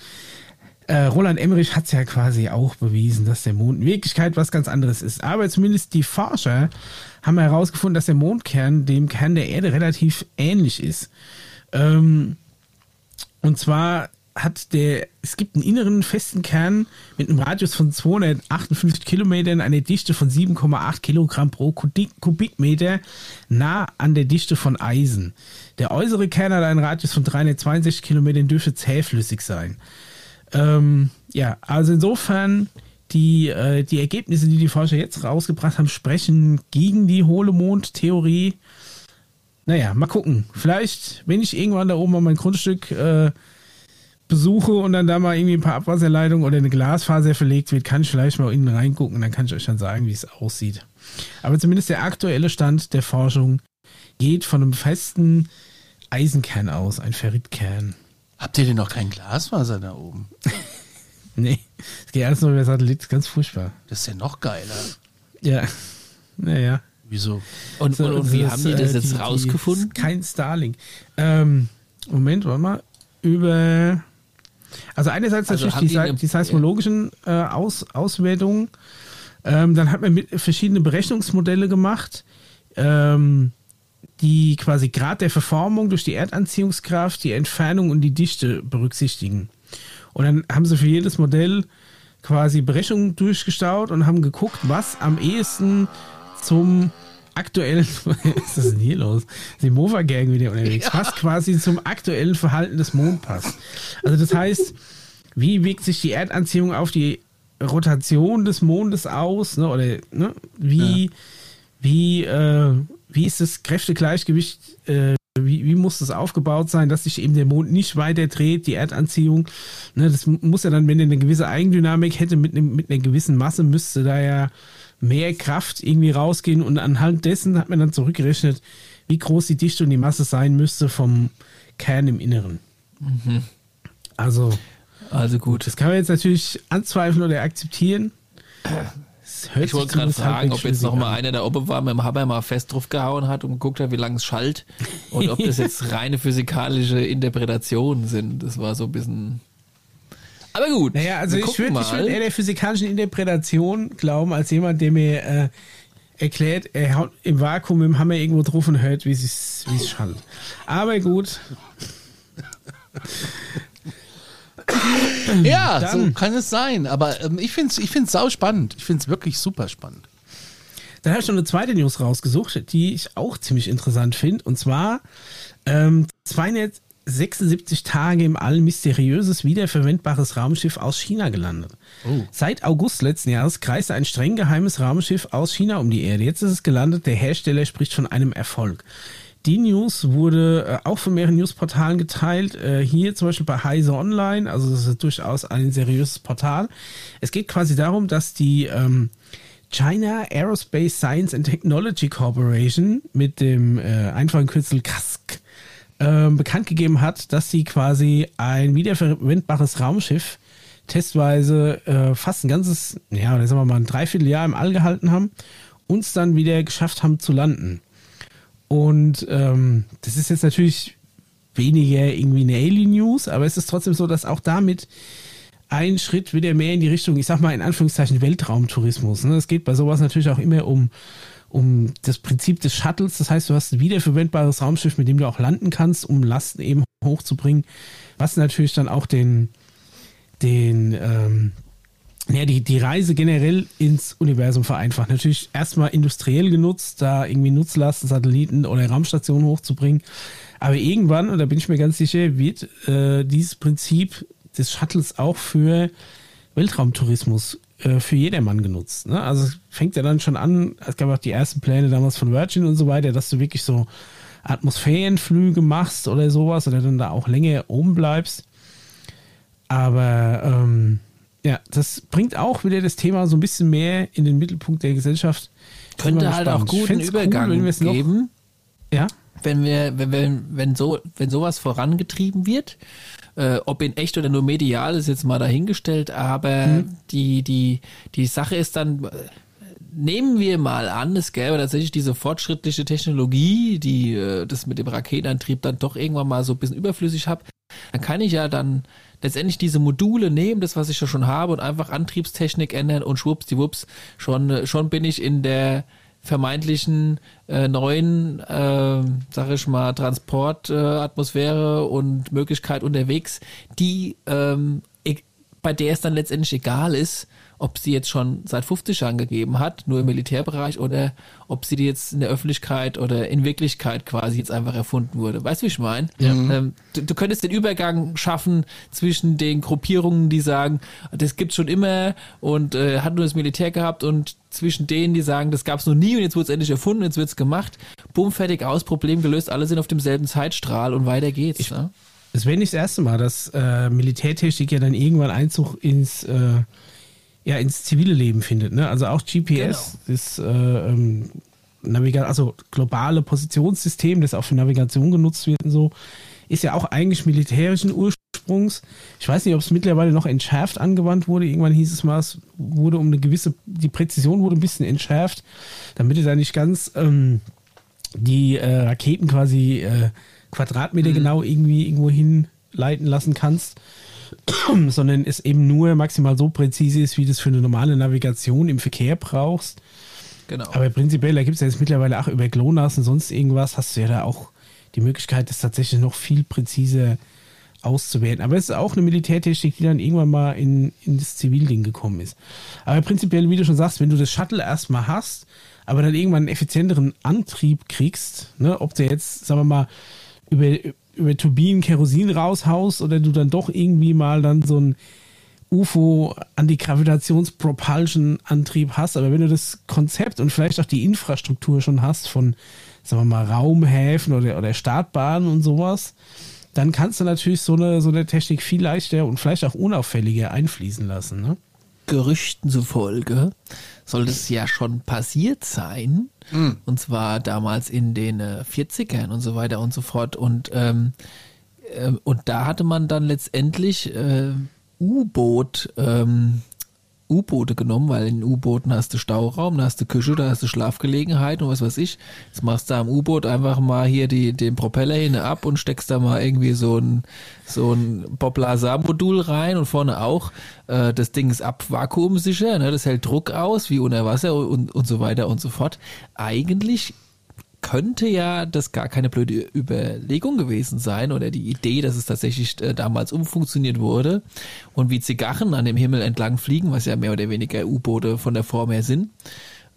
äh, Roland Emmerich hat es ja quasi auch bewiesen, dass der Mond in Wirklichkeit was ganz anderes ist. Aber zumindest die Forscher haben herausgefunden, dass der Mondkern dem Kern der Erde relativ ähnlich ist. Ähm, und zwar hat der, es gibt einen inneren festen Kern mit einem Radius von 258 Kilometern, eine Dichte von 7,8 Kilogramm pro Kubik- Kubikmeter, nah an der Dichte von Eisen. Der äußere Kern hat einen Radius von 362 Kilometern, dürfte zähflüssig sein. Ähm, ja, also insofern die, äh, die Ergebnisse, die die Forscher jetzt rausgebracht haben, sprechen gegen die hohle Mond-Theorie. Naja, mal gucken. Vielleicht, wenn ich irgendwann da oben mal mein Grundstück äh, besuche und dann da mal irgendwie ein paar Abwasserleitungen oder eine Glasfaser verlegt wird, kann ich vielleicht mal innen reingucken. Dann kann ich euch dann sagen, wie es aussieht. Aber zumindest der aktuelle Stand der Forschung geht von einem festen Eisenkern aus, ein Ferritkern. Habt ihr denn noch kein Glasfaser da oben? Nee, es geht alles nur über Satellit, ist ganz furchtbar. Das ist ja noch geiler. Ja, naja. Wieso? Und, und, und wie das, haben die das äh, jetzt die- rausgefunden? Die, kein Starlink. Ähm, Moment, warte mal. Über. Also einerseits Also natürlich die, eine- die seismologischen äh, Aus, Auswertungen. Ähm, dann hat man mit verschiedene Berechnungsmodelle gemacht, ähm, die quasi Grad der Verformung durch die Erdanziehungskraft, die Entfernung und die Dichte berücksichtigen. Und dann haben sie für jedes Modell quasi Berechnungen durchgestaut und haben geguckt, was am ehesten zum aktuellen, was ist denn hier los? Simova Gang wieder unterwegs, was quasi zum aktuellen Verhalten des Mond passt. Also das heißt, wie wirkt sich die Erdanziehung auf die Rotation des Mondes aus, ne? oder ne? wie, wie, äh, wie ist das Kräftegleichgewicht, äh, wie, wie muss das aufgebaut sein, dass sich eben der Mond nicht weiter dreht, die Erdanziehung. Ne, das muss ja dann, wenn er eine gewisse Eigendynamik hätte mit, einem, mit einer gewissen Masse, müsste da ja mehr Kraft irgendwie rausgehen und anhand dessen hat man dann zurückgerechnet, wie groß die Dichte und die Masse sein müsste vom Kern im Inneren. Also, Also gut. das kann man jetzt natürlich anzweifeln oder akzeptieren. Ich wollte gerade fragen, ob jetzt schlüssig noch mal an. einer da oben war, mit dem Hammer mal fest drauf gehauen hat und geguckt hat, wie lange es schallt. Und ob das jetzt reine physikalische Interpretationen sind. Das war so ein bisschen. Aber gut. Naja, also ich würde würd eher der physikalischen Interpretation glauben, als jemand, der mir äh, erklärt, er haut im Vakuum mit dem Hammer irgendwo drauf und hört, wie es wie es schallt. Aber gut, Ja, so Dann- kann es sein. Aber ähm, ich finde es ich find's sau spannend. Ich finde es wirklich super spannend. Dann habe ich noch eine zweite News rausgesucht, die ich auch ziemlich interessant finde. Und zwar ähm, 276 Tage im All mysteriöses wiederverwendbares Raumschiff aus China gelandet. Seit August letzten Jahres kreiste ein streng geheimes Raumschiff aus China um die Erde. Jetzt ist es gelandet. Der Hersteller spricht von einem Erfolg. Die News wurde äh, auch von mehreren Newsportalen geteilt. Äh, hier zum Beispiel bei Heise Online, also das ist durchaus ein seriöses Portal. Es geht quasi darum, dass die ähm, China Aerospace Science and Technology Corporation mit dem äh, einfachen Kürzel CASC äh, bekannt gegeben hat, dass sie quasi ein wiederverwendbares Raumschiff testweise äh, fast ein ganzes, ja, oder sagen wir mal ein Dreivierteljahr im All gehalten haben, uns dann wieder geschafft haben zu landen. Und ähm, das ist jetzt natürlich weniger irgendwie eine Alien-News, aber es ist trotzdem so, dass auch damit ein Schritt wieder mehr in die Richtung, ich sag mal in Anführungszeichen Weltraumtourismus. Ne? Es geht bei sowas natürlich auch immer um, um das Prinzip des Shuttles. Das heißt, du hast ein wiederverwendbares Raumschiff, mit dem du auch landen kannst, um Lasten eben hochzubringen, was natürlich dann auch den, den, ähm, ja, die, die Reise generell ins Universum vereinfacht. Natürlich erstmal industriell genutzt, da irgendwie Nutzlasten, Satelliten oder Raumstationen hochzubringen. Aber irgendwann, und da bin ich mir ganz sicher, wird äh, dieses Prinzip des Shuttles auch für Weltraumtourismus äh, für jedermann genutzt. Ne? Also es fängt ja dann schon an, es gab auch die ersten Pläne damals von Virgin und so weiter, dass du wirklich so Atmosphärenflüge machst oder sowas oder dann da auch länger oben bleibst. Aber ähm, ja, das bringt auch wieder das Thema so ein bisschen mehr in den Mittelpunkt der Gesellschaft. Könnte halt auch guten Übergang cool, geben. Noch, ja? Wenn wir, wenn, wenn, wenn so, wenn sowas vorangetrieben wird, äh, ob in echt oder nur medial ist jetzt mal dahingestellt, aber mhm. die, die, die Sache ist dann, nehmen wir mal an, es gäbe tatsächlich diese fortschrittliche Technologie, die äh, das mit dem Raketenantrieb dann doch irgendwann mal so ein bisschen überflüssig hat, dann kann ich ja dann letztendlich diese Module nehmen, das was ich ja schon habe und einfach Antriebstechnik ändern und schwuppsdiwupps, schon, äh, schon bin ich in der vermeintlichen äh, neuen, äh, sag ich mal, Transportatmosphäre äh, und Möglichkeit unterwegs, die ähm, e-, bei der es dann letztendlich egal ist, ob sie jetzt schon seit 50 Jahren gegeben hat, nur im Militärbereich, oder ob sie die jetzt in der Öffentlichkeit oder in Wirklichkeit quasi jetzt einfach erfunden wurde. Weißt du, wie ich meine? Ja. Ähm, du, du, könntest den Übergang schaffen zwischen den Gruppierungen, die sagen, das gibt's schon immer und äh, hat nur das Militär gehabt und zwischen denen, die sagen, das gab's noch nie und jetzt wurde es endlich erfunden, jetzt wird's gemacht. Bumm, fertig aus, Problem gelöst, alle sind auf demselben Zeitstrahl und weiter geht's. Ich, ne? Es wäre nicht das erste Mal, dass äh, Militärtechnik ja dann irgendwann Einzug ins äh, ja ins zivile Leben findet. Ne? Also auch GPS genau. ist äh, ähm, Naviga also globale Positionssystem, das auch für Navigation genutzt wird und so, ist ja auch eigentlich militärischen Ursprungs. Ich weiß nicht, ob es mittlerweile noch entschärft angewandt wurde. Irgendwann hieß es mal, es wurde um eine gewisse, die Präzision wurde ein bisschen entschärft, damit du da nicht ganz ähm, die äh, Raketen quasi äh, Quadratmeter mhm. genau irgendwie irgendwo hinleiten lassen kannst. sondern es eben nur maximal so präzise ist, wie du es für eine normale Navigation im Verkehr brauchst. Genau. Aber prinzipiell, da gibt es ja jetzt mittlerweile auch über GLONASS und sonst irgendwas, hast du ja da auch die Möglichkeit, das tatsächlich noch viel präziser auszuwerten. Aber es ist auch eine Militärtechnik, die dann irgendwann mal in, in das Zivilding gekommen ist. Aber prinzipiell, wie du schon sagst, wenn du das Shuttle erstmal hast, aber dann irgendwann einen effizienteren Antrieb kriegst, ne, ob der jetzt, sagen wir mal, über, über Turbinen Kerosin raushaust oder du dann doch irgendwie mal dann so ein UFO Antigravitations-Propulsion-Antrieb hast, aber wenn du das Konzept und vielleicht auch die Infrastruktur schon hast von, sagen wir mal, Raumhäfen oder, oder Startbahnen und sowas, dann kannst du natürlich so eine, so eine Technik viel leichter und vielleicht auch unauffälliger einfließen lassen. Ne? Gerüchten zufolge soll das ja schon passiert sein. Mhm. Und zwar damals in den äh, 40ern und so weiter und so fort. Und, ähm, äh, und da hatte man dann letztendlich äh, U-Boot ähm, U-Boote genommen, weil in U-Booten hast du Stauraum, da hast du Küche, da hast du Schlafgelegenheit und was weiß ich. Jetzt machst du am U-Boot einfach mal hier die, den Propeller hin ab und steckst da mal irgendwie so ein, so ein Poplasar-Modul rein und vorne auch. Äh, das Ding ist abvakuumsicher, ne? das hält Druck aus, wie unter Wasser und, und so weiter und so fort. Eigentlich könnte ja das gar keine blöde Überlegung gewesen sein oder die Idee, dass es tatsächlich äh, damals umfunktioniert wurde und wie Zigarren an dem Himmel entlang fliegen, was ja mehr oder weniger U-Boote von der Form her sind.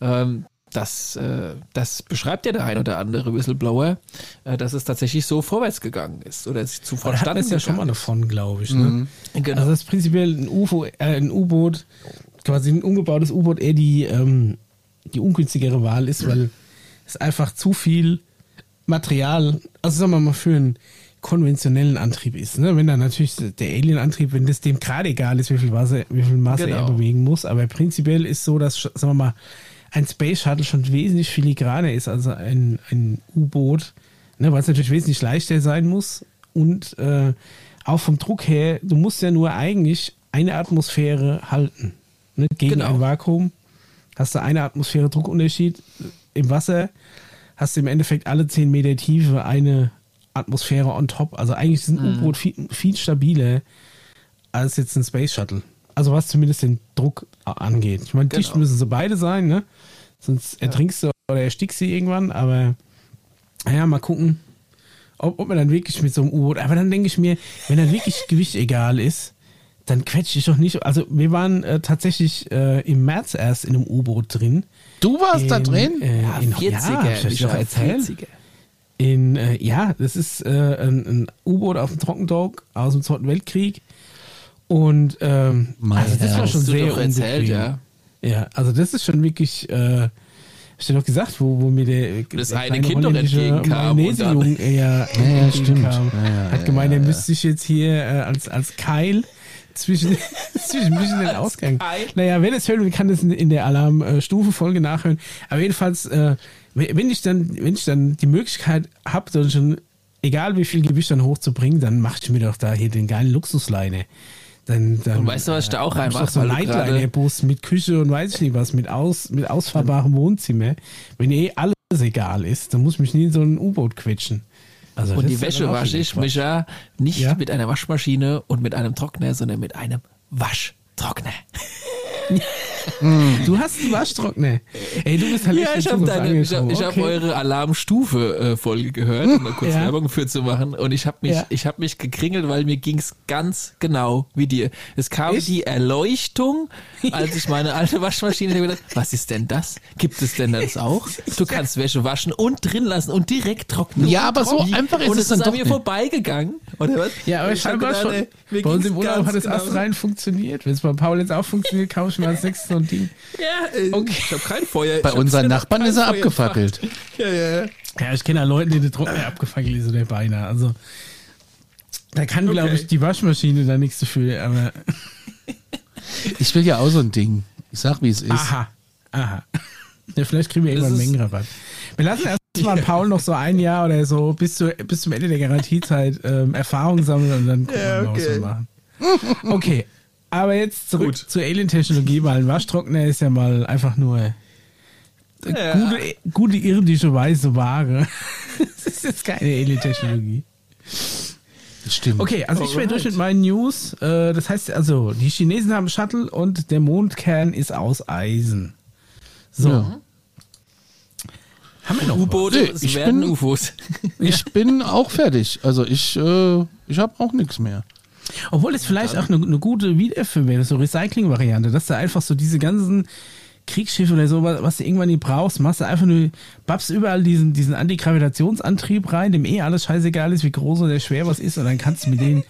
Ähm, das, äh, das beschreibt ja der ein oder andere Whistleblower, äh, dass es tatsächlich so vorwärts gegangen ist oder sich zu verstanden ist ja schon mal davon, glaube ich. Ne? Mhm. Genau. Also das ist prinzipiell ein UFO, äh, ein U-Boot, quasi ein umgebautes U-Boot eher die, ähm, die ungünstigere Wahl ist, weil es einfach zu viel Material, also sagen wir mal für einen konventionellen Antrieb ist. Ne? Wenn dann natürlich der Alien-Antrieb, wenn das dem gerade egal ist, wie viel, Masse, wie viel Masse Genau. er bewegen muss, aber prinzipiell ist so, dass, sagen wir mal, ein Space Shuttle schon wesentlich filigraner ist als ein, ein U-Boot, ne? weil es natürlich wesentlich leichter sein muss und äh, auch vom Druck her, du musst ja nur eigentlich eine Atmosphäre halten. Ne? Gegen Genau. ein Vakuum hast du eine Atmosphäre Druckunterschied im Wasser, hast du im Endeffekt alle 10 Meter Tiefe eine Atmosphäre on top. Also eigentlich ist ein Mhm. U-Boot viel, viel stabiler als jetzt ein Space Shuttle. Also was zumindest den Druck angeht. Ich meine, dicht Genau. müssen sie beide sein, ne? Sonst ertrinkst du oder erstickst du irgendwann, aber ja, mal gucken, ob, ob man dann wirklich mit so einem U-Boot, aber dann denke ich mir, wenn dann wirklich Gewicht egal ist, dann quetsche ich doch nicht. Also wir waren äh, tatsächlich äh, im März erst in einem U-Boot drin. Du warst da In, drin? Äh, Ja, in, 40er, ja, ich euch doch erzählt. 40er. In, äh, ja, das ist äh, ein, ein U-Boot auf dem Trockendock aus dem Zweiten Weltkrieg. Und ähm, Mein also das war schon sehr erzählt, ja. Ja, also das ist schon wirklich, äh, ich dir doch gesagt, wo, wo mir der Das der eine Kind doch entgegenkam und ja, ja, entgegenkam. stimmt. Ja, ja, Hat ja, gemeint, ja, er ja. müsste sich jetzt hier äh, als, als Keil zwischen, zwischen und den Ausgang. Naja, wer das hören will, kann das in, der Alarmstufe-Folge nachhören. Aber jedenfalls, äh, wenn wenn ich dann, wenn ich dann die Möglichkeit habe, dann schon, egal wie viel Gewicht dann hochzubringen, dann mache ich mir doch da hier den geilen Luxusleine. Dann, dann, Und weißt du, was ich da auch reinmache, doch so Nightliner-Bus mit Küche und weiß ich nicht was, mit, aus, mit ausfahrbarem Wohnzimmer. Wenn eh alles egal ist, dann muss ich mich nie in so ein U-Boot quetschen. Also Und die Wäsche wasche ich. Micha, nicht Ja? mit einer Waschmaschine und mit einem Trockner, sondern mit einem Waschtrockner. Du hast einen Waschtrockner. Ey, du bist halt Ja, ich habe deine, ich hab, ich hab Okay. eure Alarmstufe-Folge gehört, um mal kurz Ja. Werbung für zu machen. Und ich habe mich, Ja. ich habe mich gekringelt, weil mir ging's ganz genau wie dir. Es kam Echt? die Erleuchtung, als ich meine alte Waschmaschine hab gedacht, was ist denn das? Gibt es denn das auch? Du kannst Wäsche waschen und drin lassen und direkt trocknen. Ja, aber so einfach ist und es dann ist doch an mir nicht. vorbeigegangen, oder was? Ja, aber Ich ich habe gedacht, schon. Bei uns im Urlaub hat es genau. astrein funktioniert. Wenn es bei Paul jetzt auch funktioniert, kaufe ich mir als nächstes so ein Ding. Ja, äh, Okay. ich habe kein Feuer. Bei unseren Nachbarn ist er Feuer abgefackelt. gemacht. Ja, ja. Ja, ich kenne ja Leute, die den Trockner abgefackelt ist oder beinahe. Also, da kann, glaube ich, die Waschmaschine da nichts dafür. Aber, Ich will ja auch so ein Ding. Ich sag, wie es ist. aha, aha. Ja, vielleicht kriegen wir irgendwann einen Mengenrabatt. Wir lassen erstmal Paul noch so ein Jahr oder so bis, zu, bis zum Ende der Garantiezeit ähm, Erfahrung sammeln und dann gucken Ja, wir mal, was okay. wir machen. Okay, aber jetzt zurück Gut. zur Alien-Technologie, weil ein Waschtrockner ist ja mal einfach nur Ja. gute, gute irdische weiße Ware. das ist jetzt keine Alien-Technologie. Das stimmt. Okay, also ich werde Alright. durch mit meinen News. Äh, das heißt also, die Chinesen haben Shuttle und der Mondkern ist aus Eisen. So. Ja. Haben wir noch U-Boote, Nee, ich werden bin- UFOs. Ich bin auch fertig. Also ich, äh, ich habe auch nichts mehr. Obwohl es vielleicht auch eine, eine gute Wiedererfindung wäre, so Recycling-Variante, dass du einfach so diese ganzen Kriegsschiffe oder so, was, du irgendwann nicht brauchst, machst du einfach nur, babst überall diesen, diesen Antigravitationsantrieb rein, dem eh alles scheißegal ist, wie groß oder schwer was ist, und dann kannst du mit denen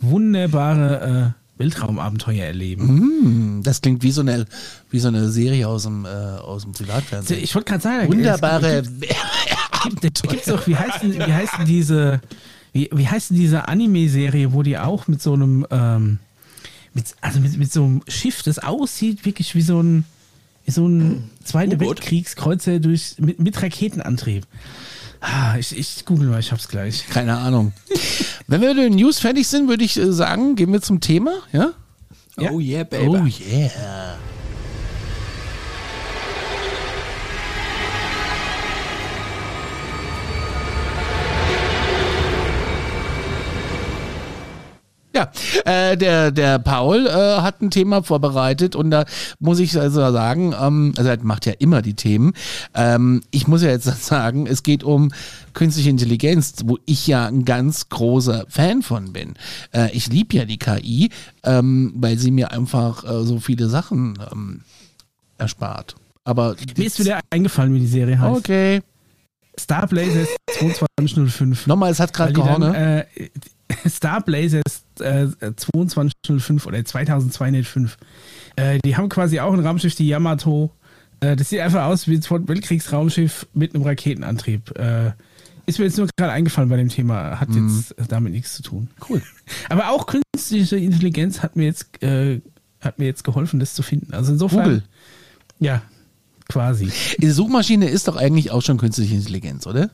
wunderbare äh, Weltraumabenteuer erleben. Hm, Das klingt wie so eine, wie so eine Serie aus dem, äh, aus dem Privatfernsehen. Ich wollte gerade sagen, Wunderbare. Da gibt's doch, wie heißt denn, wie heißt denn diese, wie, wie heißt denn diese Anime-Serie, wo die auch mit so einem, ähm, mit, also mit, mit so einem Schiff, das aussieht wirklich wie so ein, wie so ein Zweiter? Weltkriegskreuzer durch, mit, mit Raketenantrieb. Ah, ich, ich google mal, ich hab's gleich. Keine Ahnung. Wenn wir mit den News fertig sind, würde ich äh, sagen, gehen wir zum Thema. Ja? Ja. Oh yeah, baby. Oh yeah. Ja, äh, der, der Paul äh, hat ein Thema vorbereitet und da muss ich also sagen, ähm, also er macht ja immer die Themen. Ähm, ich muss ja jetzt sagen, es geht um künstliche Intelligenz, wo ich ja ein ganz großer Fan von bin. Äh, ich liebe ja die KI, ähm, weil sie mir einfach äh, so viele Sachen ähm, erspart. Aber Mir ist wieder eingefallen, wie die Serie heißt. okay. Star Blazers 2205. Nochmal, es hat gerade Weil die gehauen, dann, ne? äh, Star Blazers äh, 2205 oder 2205. Äh, die haben quasi auch ein Raumschiff, die Yamato. Äh, das sieht einfach aus wie ein Zweiten Weltkriegsraumschiff mit einem Raketenantrieb. Äh, Ist mir jetzt nur gerade eingefallen bei dem Thema, hat Mhm. jetzt damit nichts zu tun. Cool. Aber auch künstliche Intelligenz hat mir jetzt, äh, hat mir jetzt geholfen, das zu finden. Also insofern. Google. Ja, quasi. Die Suchmaschine ist doch eigentlich auch schon künstliche Intelligenz, oder?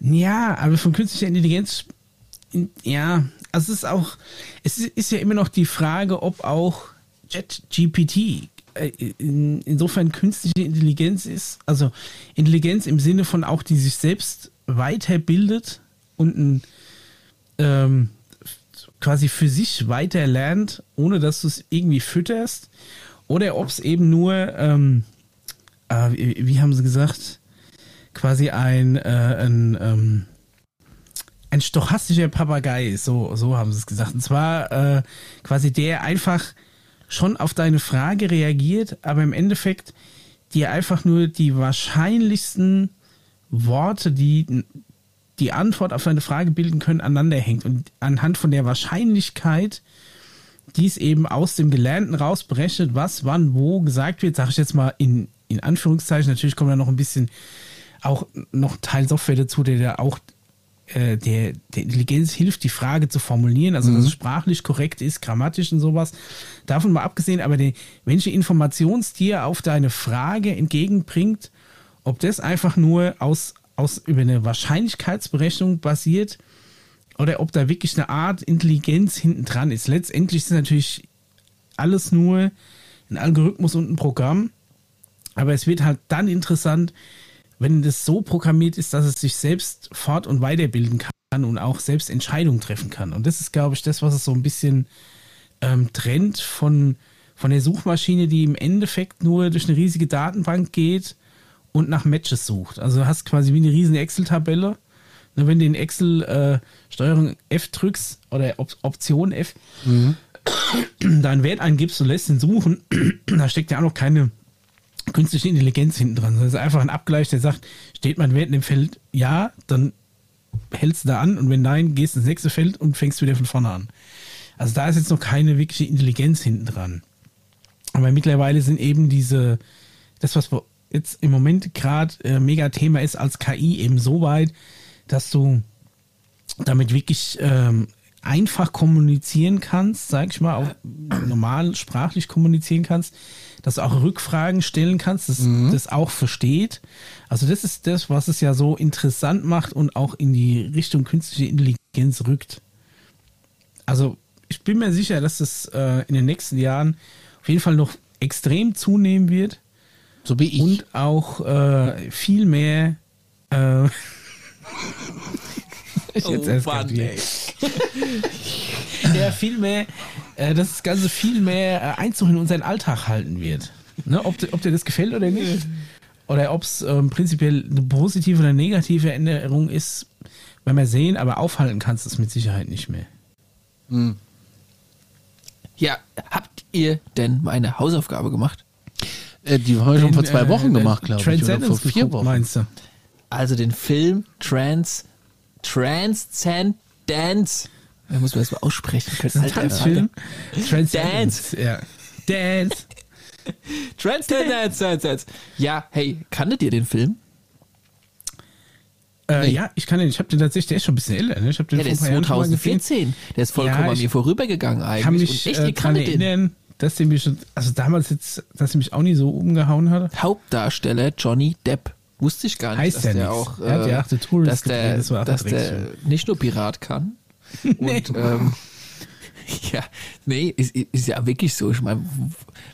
Ja, aber von künstlicher Intelligenz, in- ja, also es ist auch, es ist, ja immer noch die Frage, ob auch JetGPT äh, in, insofern künstliche Intelligenz ist, also Intelligenz im Sinne von auch, die sich selbst weiterbildet und ein, ähm, quasi für sich weiter lernt, ohne dass du es irgendwie fütterst, oder ob es eben nur, ähm, äh, wie, wie haben sie gesagt, quasi ein, äh, ein, ähm, ein stochastischer Papagei so, so haben sie es gesagt. Und zwar äh, quasi der einfach schon auf deine Frage reagiert, aber im Endeffekt dir einfach nur die wahrscheinlichsten Worte, die die Antwort auf deine Frage bilden können, aneinander hängt. Und anhand von der Wahrscheinlichkeit, die es eben aus dem Gelernten rausberechnet, was, wann, wo gesagt wird, sage ich jetzt mal in, in Anführungszeichen. Natürlich kommt da noch ein bisschen auch noch Teil Software dazu, der da auch äh, der, der Intelligenz hilft, die Frage zu formulieren, also dass es sprachlich korrekt ist, grammatisch und sowas. Davon mal abgesehen, aber die, welche Informationstier auf deine Frage entgegenbringt, ob das einfach nur aus, aus über eine Wahrscheinlichkeitsberechnung basiert oder ob da wirklich eine Art Intelligenz hinten dran ist. Letztendlich ist natürlich alles nur ein Algorithmus und ein Programm, aber es wird halt dann interessant, wenn das so programmiert ist, dass es sich selbst fort- und weiterbilden kann und auch selbst Entscheidungen treffen kann. Und das ist, glaube ich, das, was es so ein bisschen ähm, trennt von, von der Suchmaschine, die im Endeffekt nur durch eine riesige Datenbank geht und nach Matches sucht. Also du hast quasi wie eine riesige Excel-Tabelle. Ne, Wenn du in Excel äh, Steuerung F drückst oder Op Option F, deinen Wert eingibst und lässt ihn suchen, da steckt ja auch noch keine künstliche Intelligenz hinten dran. Das ist einfach ein Abgleich, der sagt, steht mein Wert in dem Feld ja, dann hältst du da an und wenn nein, gehst ins nächste Feld und fängst wieder von vorne an. Also da ist jetzt noch keine wirkliche Intelligenz hinten dran. Aber mittlerweile sind eben diese, das, was jetzt im Moment gerade äh, mega Thema ist als KI, eben so weit, dass du damit wirklich ähm, einfach kommunizieren kannst, sag ich mal, auch normal sprachlich kommunizieren kannst, dass du auch Rückfragen stellen kannst, dass das auch versteht. Also das ist das, was es ja so interessant macht und auch in die Richtung künstliche Intelligenz rückt. Also ich bin mir sicher, dass es äh, in den nächsten Jahren auf jeden Fall noch extrem zunehmen wird So wie ich. und auch äh, viel mehr äh, ich jetzt erst Mann, ey. ja, viel mehr, äh, dass das Ganze viel mehr äh, Einzug in unseren Alltag halten wird. Ne? Ob, dir- ob dir das gefällt oder nicht. Oder ob es ähm, prinzipiell eine positive oder negative Änderung ist, werden wir sehen, aber aufhalten kannst du es mit Sicherheit nicht mehr. Ja, habt ihr denn meine Hausaufgabe gemacht? Äh, die haben wir schon vor zwei äh, Wochen gemacht, glaube ich. Oder vor vier geguckt, Wochen. meinst du? Also den Film Trans Transcendence. Da muss man das mal aussprechen können. Alter? Alter. Transcendence. Ja. Dance. Transcendence. Ja, hey, kanntet ihr den Film? Äh, Nee. Ja, ich kann den, ich habe den tatsächlich, der ist schon ein bisschen älter, ne? Ich habe den Ja, der ist vor ein paar Jahren schon mal gesehen. 2014. Der ist vollkommen Ja, an mir vorübergegangen eigentlich. kann mich Und echt, äh, den. erinnern, dass der mich schon, also damals jetzt, dass er mich auch nie so umgehauen hatte. Hauptdarsteller Johnny Depp. Wusste ich gar nicht, Heißt dass der nix. auch, Er hat äh, ja dass der, das dass der nicht nur Pirat kann. Und ähm, ja, nee, ist, ist ja wirklich so. Ich meine,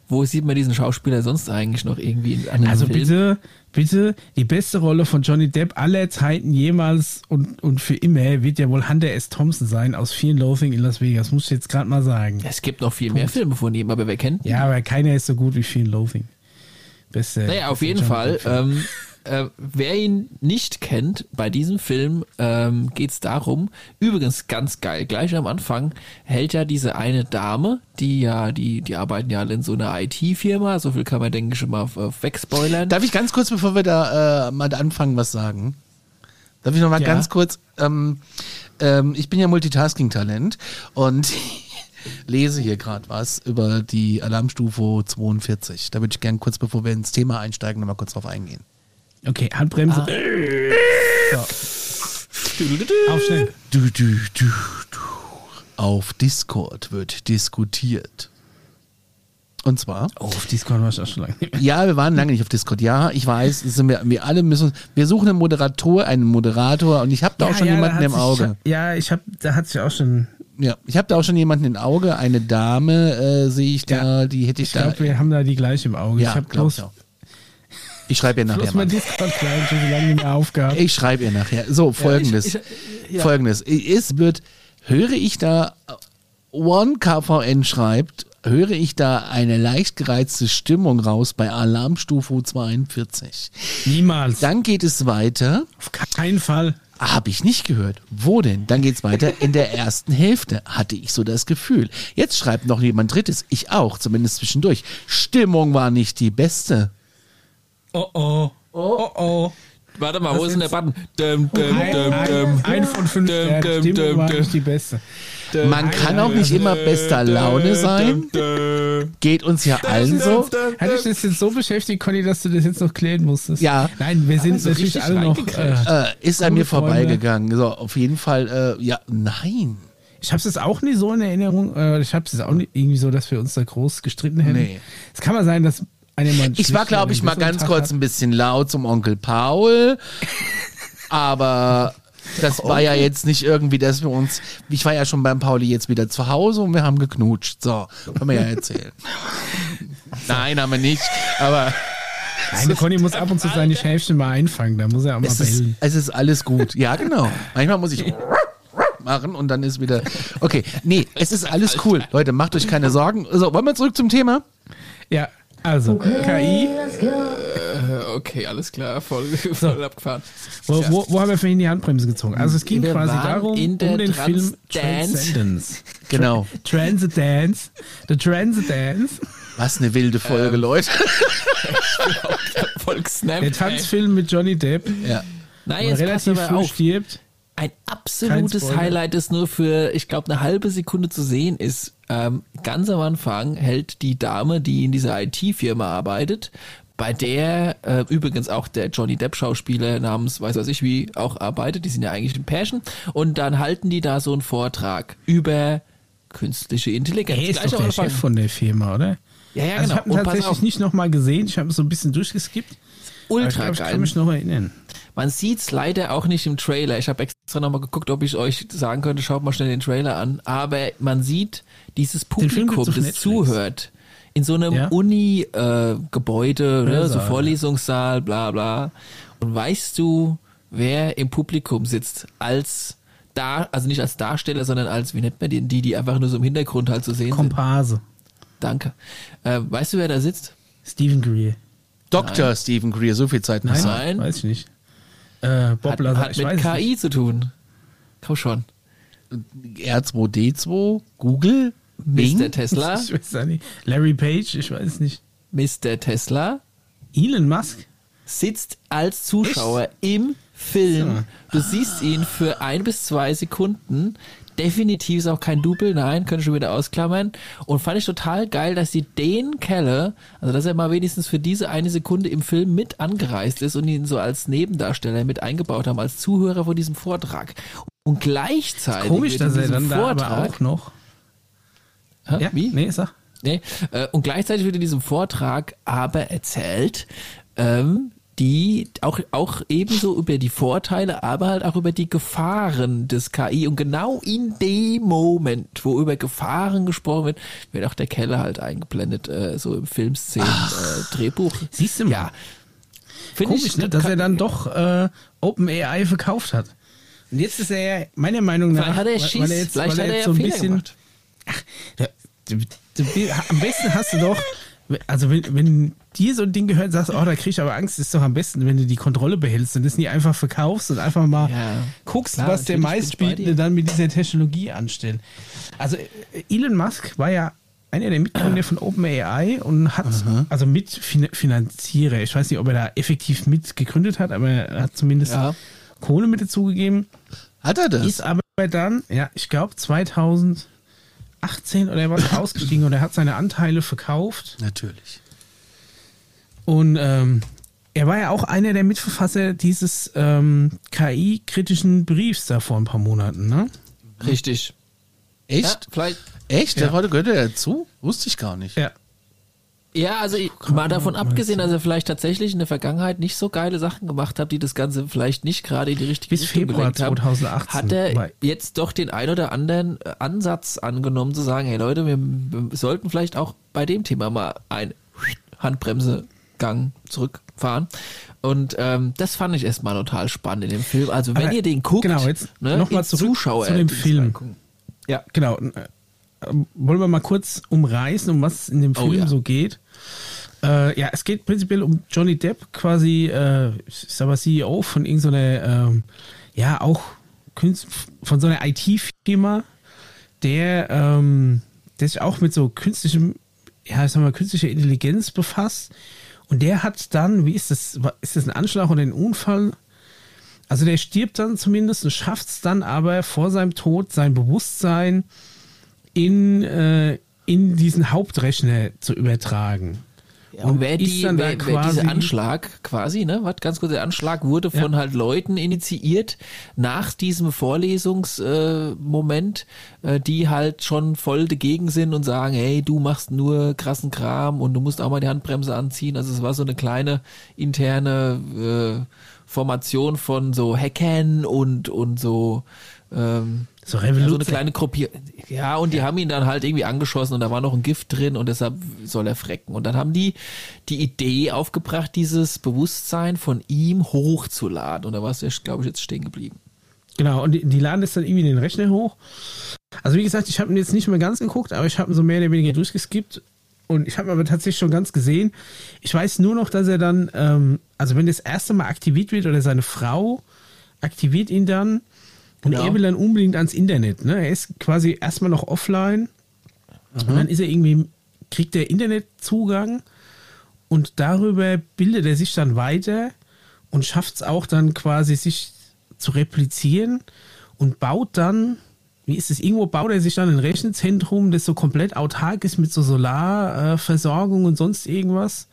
wo sieht man diesen Schauspieler sonst eigentlich noch irgendwie in anderen Also Filmen? bitte, bitte, die beste Rolle von Johnny Depp aller Zeiten jemals und, und für immer wird ja wohl Hunter S. Thompson sein aus Fear and Loathing in Las Vegas, muss ich jetzt gerade mal sagen. Es gibt noch viel mehr Filme von ihm, aber wer kennt ihn? Ja, aber keiner ist so gut wie Fear and Loathing. Beste. Naja, auf jeden Johnny Fall. Ähm, äh, wer ihn nicht kennt, bei diesem Film ähm, geht es darum, übrigens ganz geil, gleich am Anfang hält ja diese eine Dame, die ja, die, die arbeiten ja alle in so einer IT-Firma, so viel kann man, denke ich, schon mal äh, wegspoilern. Darf ich ganz kurz, bevor wir da äh, mal anfangen, was sagen? Darf ich noch mal Ja. ganz kurz? Ähm, ähm, ich bin ja Multitasking-Talent und lese hier gerade was über die Alarmstufe 42. Da würde ich gerne kurz, bevor wir ins Thema einsteigen, noch mal kurz drauf eingehen. Okay, Handbremse. Ah. So. Auf schnell. Du, du, du, du. Auf Discord wird diskutiert. Und zwar? Oh, auf Discord war ich auch schon lange nicht mehr. Ja, wir waren lange nicht auf Discord. Ja, ich weiß, wir, wir alle müssen, wir suchen einen Moderator, einen Moderator und ich habe da auch schon ja, jemanden im hat Auge. Sich, ja, ich habe, da hat sich auch schon. Ja, ich habe da auch schon jemanden im Auge. Eine Dame äh, sehe ich da, die hätte ich, Ich da. glaube, wir haben da die gleiche im Auge. ja, ich habe glaub bloß, ich auch. Ich schreibe ihr nachher mein Discord-Client schon so lange nicht mehr aufgehabt. Ich schreibe ihr nachher. So, folgendes. ich- ja. Folgendes. Es wird, höre ich da, OneKVN schreibt, höre ich da eine leicht gereizte Stimmung raus bei Alarmstufe 42. Niemals. Dann geht es weiter. Auf keinen Fall. Habe ich nicht gehört. Wo denn? Dann geht's weiter. In der ersten Hälfte hatte ich so das Gefühl. Jetzt schreibt noch jemand Drittes. Ich auch, zumindest zwischendurch. Stimmung war nicht die beste. Oh oh. Oh oh. Warte mal, wo ist denn der Button? Dum, dum, Ein, dum, ein, dum. ein von fünf Dum, dum, dum, war nicht die beste. Man kann auch nicht immer bester Laune sein. Geht uns ja allen so. Hatte ich das jetzt so beschäftigt, Conny, dass du das jetzt noch klären musstest? Ja. Nein, wir sind so natürlich richtig alle noch. Äh, Äh, ist an mir vorbeigegangen. So, auf jeden Fall, äh, ja, nein. ich habe es jetzt auch nie so in Erinnerung. Äh, ich habe es jetzt auch nicht irgendwie so, dass wir uns da groß gestritten hätten. Nee. Es kann mal sein, dass Ich war, glaube ich, mal ganz Tag kurz hat. ein bisschen laut zum Onkel Paul. Aber das war ja jetzt nicht irgendwie, dass wir uns. Ich war ja schon beim Pauli jetzt wieder zu Hause und wir haben geknutscht. So, können wir ja erzählen. Nein, haben wir nicht. Aber Nein, Conny muss ab und zu seine Schäfchen mal einfangen. Da muss er auch mal es ist, bellen. es ist alles gut. Ja, genau. Manchmal muss ich machen und dann ist wieder. Okay, nee, es ist alles cool. Leute, macht euch keine Sorgen. So, wollen wir zurück zum Thema? Ja, also, KI. Äh, Okay, alles klar, voll, voll abgefahren. Wo, wo, wo haben wir vorhin die Handbremse gezogen? Also es ging Wir quasi darum, um den Film Transdance. Transcendence. Genau. Transcendence. The Transcendence. Was eine wilde Folge, Leute. Voll gesnappt. Der Tanzfilm mit Johnny Depp, Ja. Nein, jetzt relativ früh auf. stirbt. Ein absolutes. Highlight, das nur für, ich glaube, eine halbe Sekunde zu sehen ist. Ähm, ganz am Anfang hält die Dame, die in dieser IT-Firma arbeitet, bei der äh, übrigens auch der Johnny Depp-Schauspieler namens, weiß was ich wie, auch arbeitet. Die sind ja eigentlich ein Pärchen. Und dann halten die da so einen Vortrag über künstliche Intelligenz. Er ist Gleich doch der. Chef von der Firma, oder? Ja, ja, Also ich genau. habe ihn Und pass tatsächlich nicht nochmal gesehen. Ich habe so ein bisschen durchgeskippt. Ich ultra glaube, ich geil. kann mich noch erinnern. Man sieht's leider auch nicht im Trailer. Ich habe extra nochmal geguckt, ob ich euch sagen könnte, schaut mal schnell den Trailer an. Aber man sieht dieses Den Publikum, das zuhört, in so einem Ja. Uni-Gebäude, ne, so. Vorlesungssaal, bla bla. Und weißt du, wer im Publikum sitzt als da, also nicht als Darsteller, sondern als, wie nennt man die, die, die einfach nur so im Hintergrund halt zu sehen sind? Komparse. Danke. Äh, weißt du, wer da sitzt? Stephen Greer. Dr. Stephen Greer, so viel Zeit muss Nein, sein. Nein. weiß ich nicht. Äh, Bob Hat, Lazar, hat mit KI nicht. zu tun. Komm schon. R2D2, Google, Mr. Tesla. Ich weiß nicht. Larry Page, ich weiß nicht. Mr. Tesla Elon Musk. sitzt als Zuschauer im Film. Du siehst ihn für ein bis zwei Sekunden. Definitiv ist auch kein Double, nein, können schon wieder ausklammern. Und fand ich total geil, dass sie den Keller, also dass er mal wenigstens für diese eine Sekunde im Film mit angereist ist und ihn so als Nebendarsteller mit eingebaut haben, als Zuhörer von diesem Vortrag. Und gleichzeitig Komisch, dass er dann da aber Vortrag, auch noch. Hä? Ja, wie? Nee, sag. Nee, äh, und gleichzeitig wird in diesem Vortrag aber erzählt, ähm, die auch, auch ebenso über die Vorteile, aber halt auch über die Gefahren des KI. Und genau in dem Moment, wo über Gefahren gesprochen wird, wird auch der Keller halt eingeblendet, äh, so im Filmszenen, äh, Drehbuch. Siehst du mal. Ja. Finde Komisch, ne, dass er dann doch äh, OpenAI verkauft hat. Und jetzt ist er ja, meiner Meinung nach, Vielleicht hat er Schiss, weil er jetzt, vielleicht weil er hat er jetzt so ein bisschen, du, du, am besten hast du doch, also wenn, wenn dir so ein Ding gehört, sagst du, oh, da krieg ich aber Angst, ist doch am besten, wenn du die Kontrolle behältst und das nie einfach verkaufst und einfach mal Ja. guckst, Klar, was der meistbietende dann mit dieser Technologie anstellt. Also äh, Elon Musk war ja einer der Mitgründer von OpenAI und hat, also Mitfinanzierer, ich weiß nicht, ob er da effektiv mitgegründet hat, aber er hat zumindest Ja. Kohle mit dazugegeben. Hat er das? Ist aber dann, ja, ich glaube 2018 oder was ausgestiegen und er hat seine Anteile verkauft Natürlich. und ähm, er war ja auch einer der Mitverfasser dieses ähm, KI-kritischen Briefs da vor ein paar Monaten, ne? Richtig. Ja, Echt? vielleicht. Echt? Ja. Der heute gehört er dazu? Wusste ich gar nicht. Ja. Ja, also ich, mal davon abgesehen, dass er vielleicht tatsächlich in der Vergangenheit nicht so geile Sachen gemacht hat, die das Ganze vielleicht nicht gerade in die richtige Bis Richtung Februar gelenkt haben, 2018 hat er jetzt doch den ein oder anderen äh, Ansatz angenommen, zu sagen, hey Leute, wir, wir sollten vielleicht auch bei dem Thema mal ein Handbremsegang zurückfahren. Und ähm, das fand ich erstmal total spannend in dem Film. Also wenn Aber ihr den guckt, genau, jetzt noch mal ins zurück Zuschauer zu dem Film. Ja, Genau. Äh, Wollen wir mal kurz umreißen, um was es in dem Oh, Film ja. so geht? Äh, ja, es geht prinzipiell um Johnny Depp, quasi, äh, ich sag mal, CEO von irgendeiner, ähm, ja, auch Künst von so einer IT-Firma, der, ähm, der sich auch mit so künstlichem, ja, ich sag mal, künstlicher Intelligenz befasst. Und der hat dann, wie ist das, ist das ein Anschlag oder ein Unfall? Also der stirbt dann zumindest und schafft es dann aber vor seinem Tod sein Bewusstsein in, äh, in diesen Hauptrechner zu übertragen. Ja, und wer, ist die, dann wer, wer quasi- dieser Anschlag quasi, ne, was ganz kurz, der Anschlag wurde von halt Leuten initiiert nach diesem Vorlesungsmoment, äh, Moment, äh, die halt schon voll dagegen sind und sagen, hey, du machst nur krassen Kram und du musst auch mal die Handbremse anziehen. Also es war so eine kleine interne äh, Formation von so Hackern und und so ähm, So ja, so eine Revolution. kleine Gruppierung. Ja, und die haben ihn dann halt irgendwie angeschossen und da war noch ein Gift drin und deshalb soll er frecken. Und dann haben die die Idee aufgebracht, dieses Bewusstsein von ihm hochzuladen. Und da warst du, glaube ich, jetzt stehen geblieben. Genau, und die, die laden das dann irgendwie in den Rechner hoch. Also wie gesagt, ich habe ihn jetzt nicht mehr ganz geguckt, aber ich habe ihn so mehr oder weniger durchgeskippt. Und ich habe ihn aber tatsächlich schon ganz gesehen. Ich weiß nur noch, dass er dann, ähm, also wenn das erste Mal aktiviert wird oder seine Frau aktiviert ihn dann und Genau. er will dann unbedingt ans Internet. Ne? Er ist quasi erstmal noch offline und dann ist er irgendwie, kriegt er Internetzugang und darüber bildet er sich dann weiter und schafft es auch dann quasi sich zu replizieren und baut dann, wie ist es, irgendwo baut er sich dann ein Rechenzentrum, das so komplett autark ist mit so Solarversorgung Versorgung und sonst irgendwas.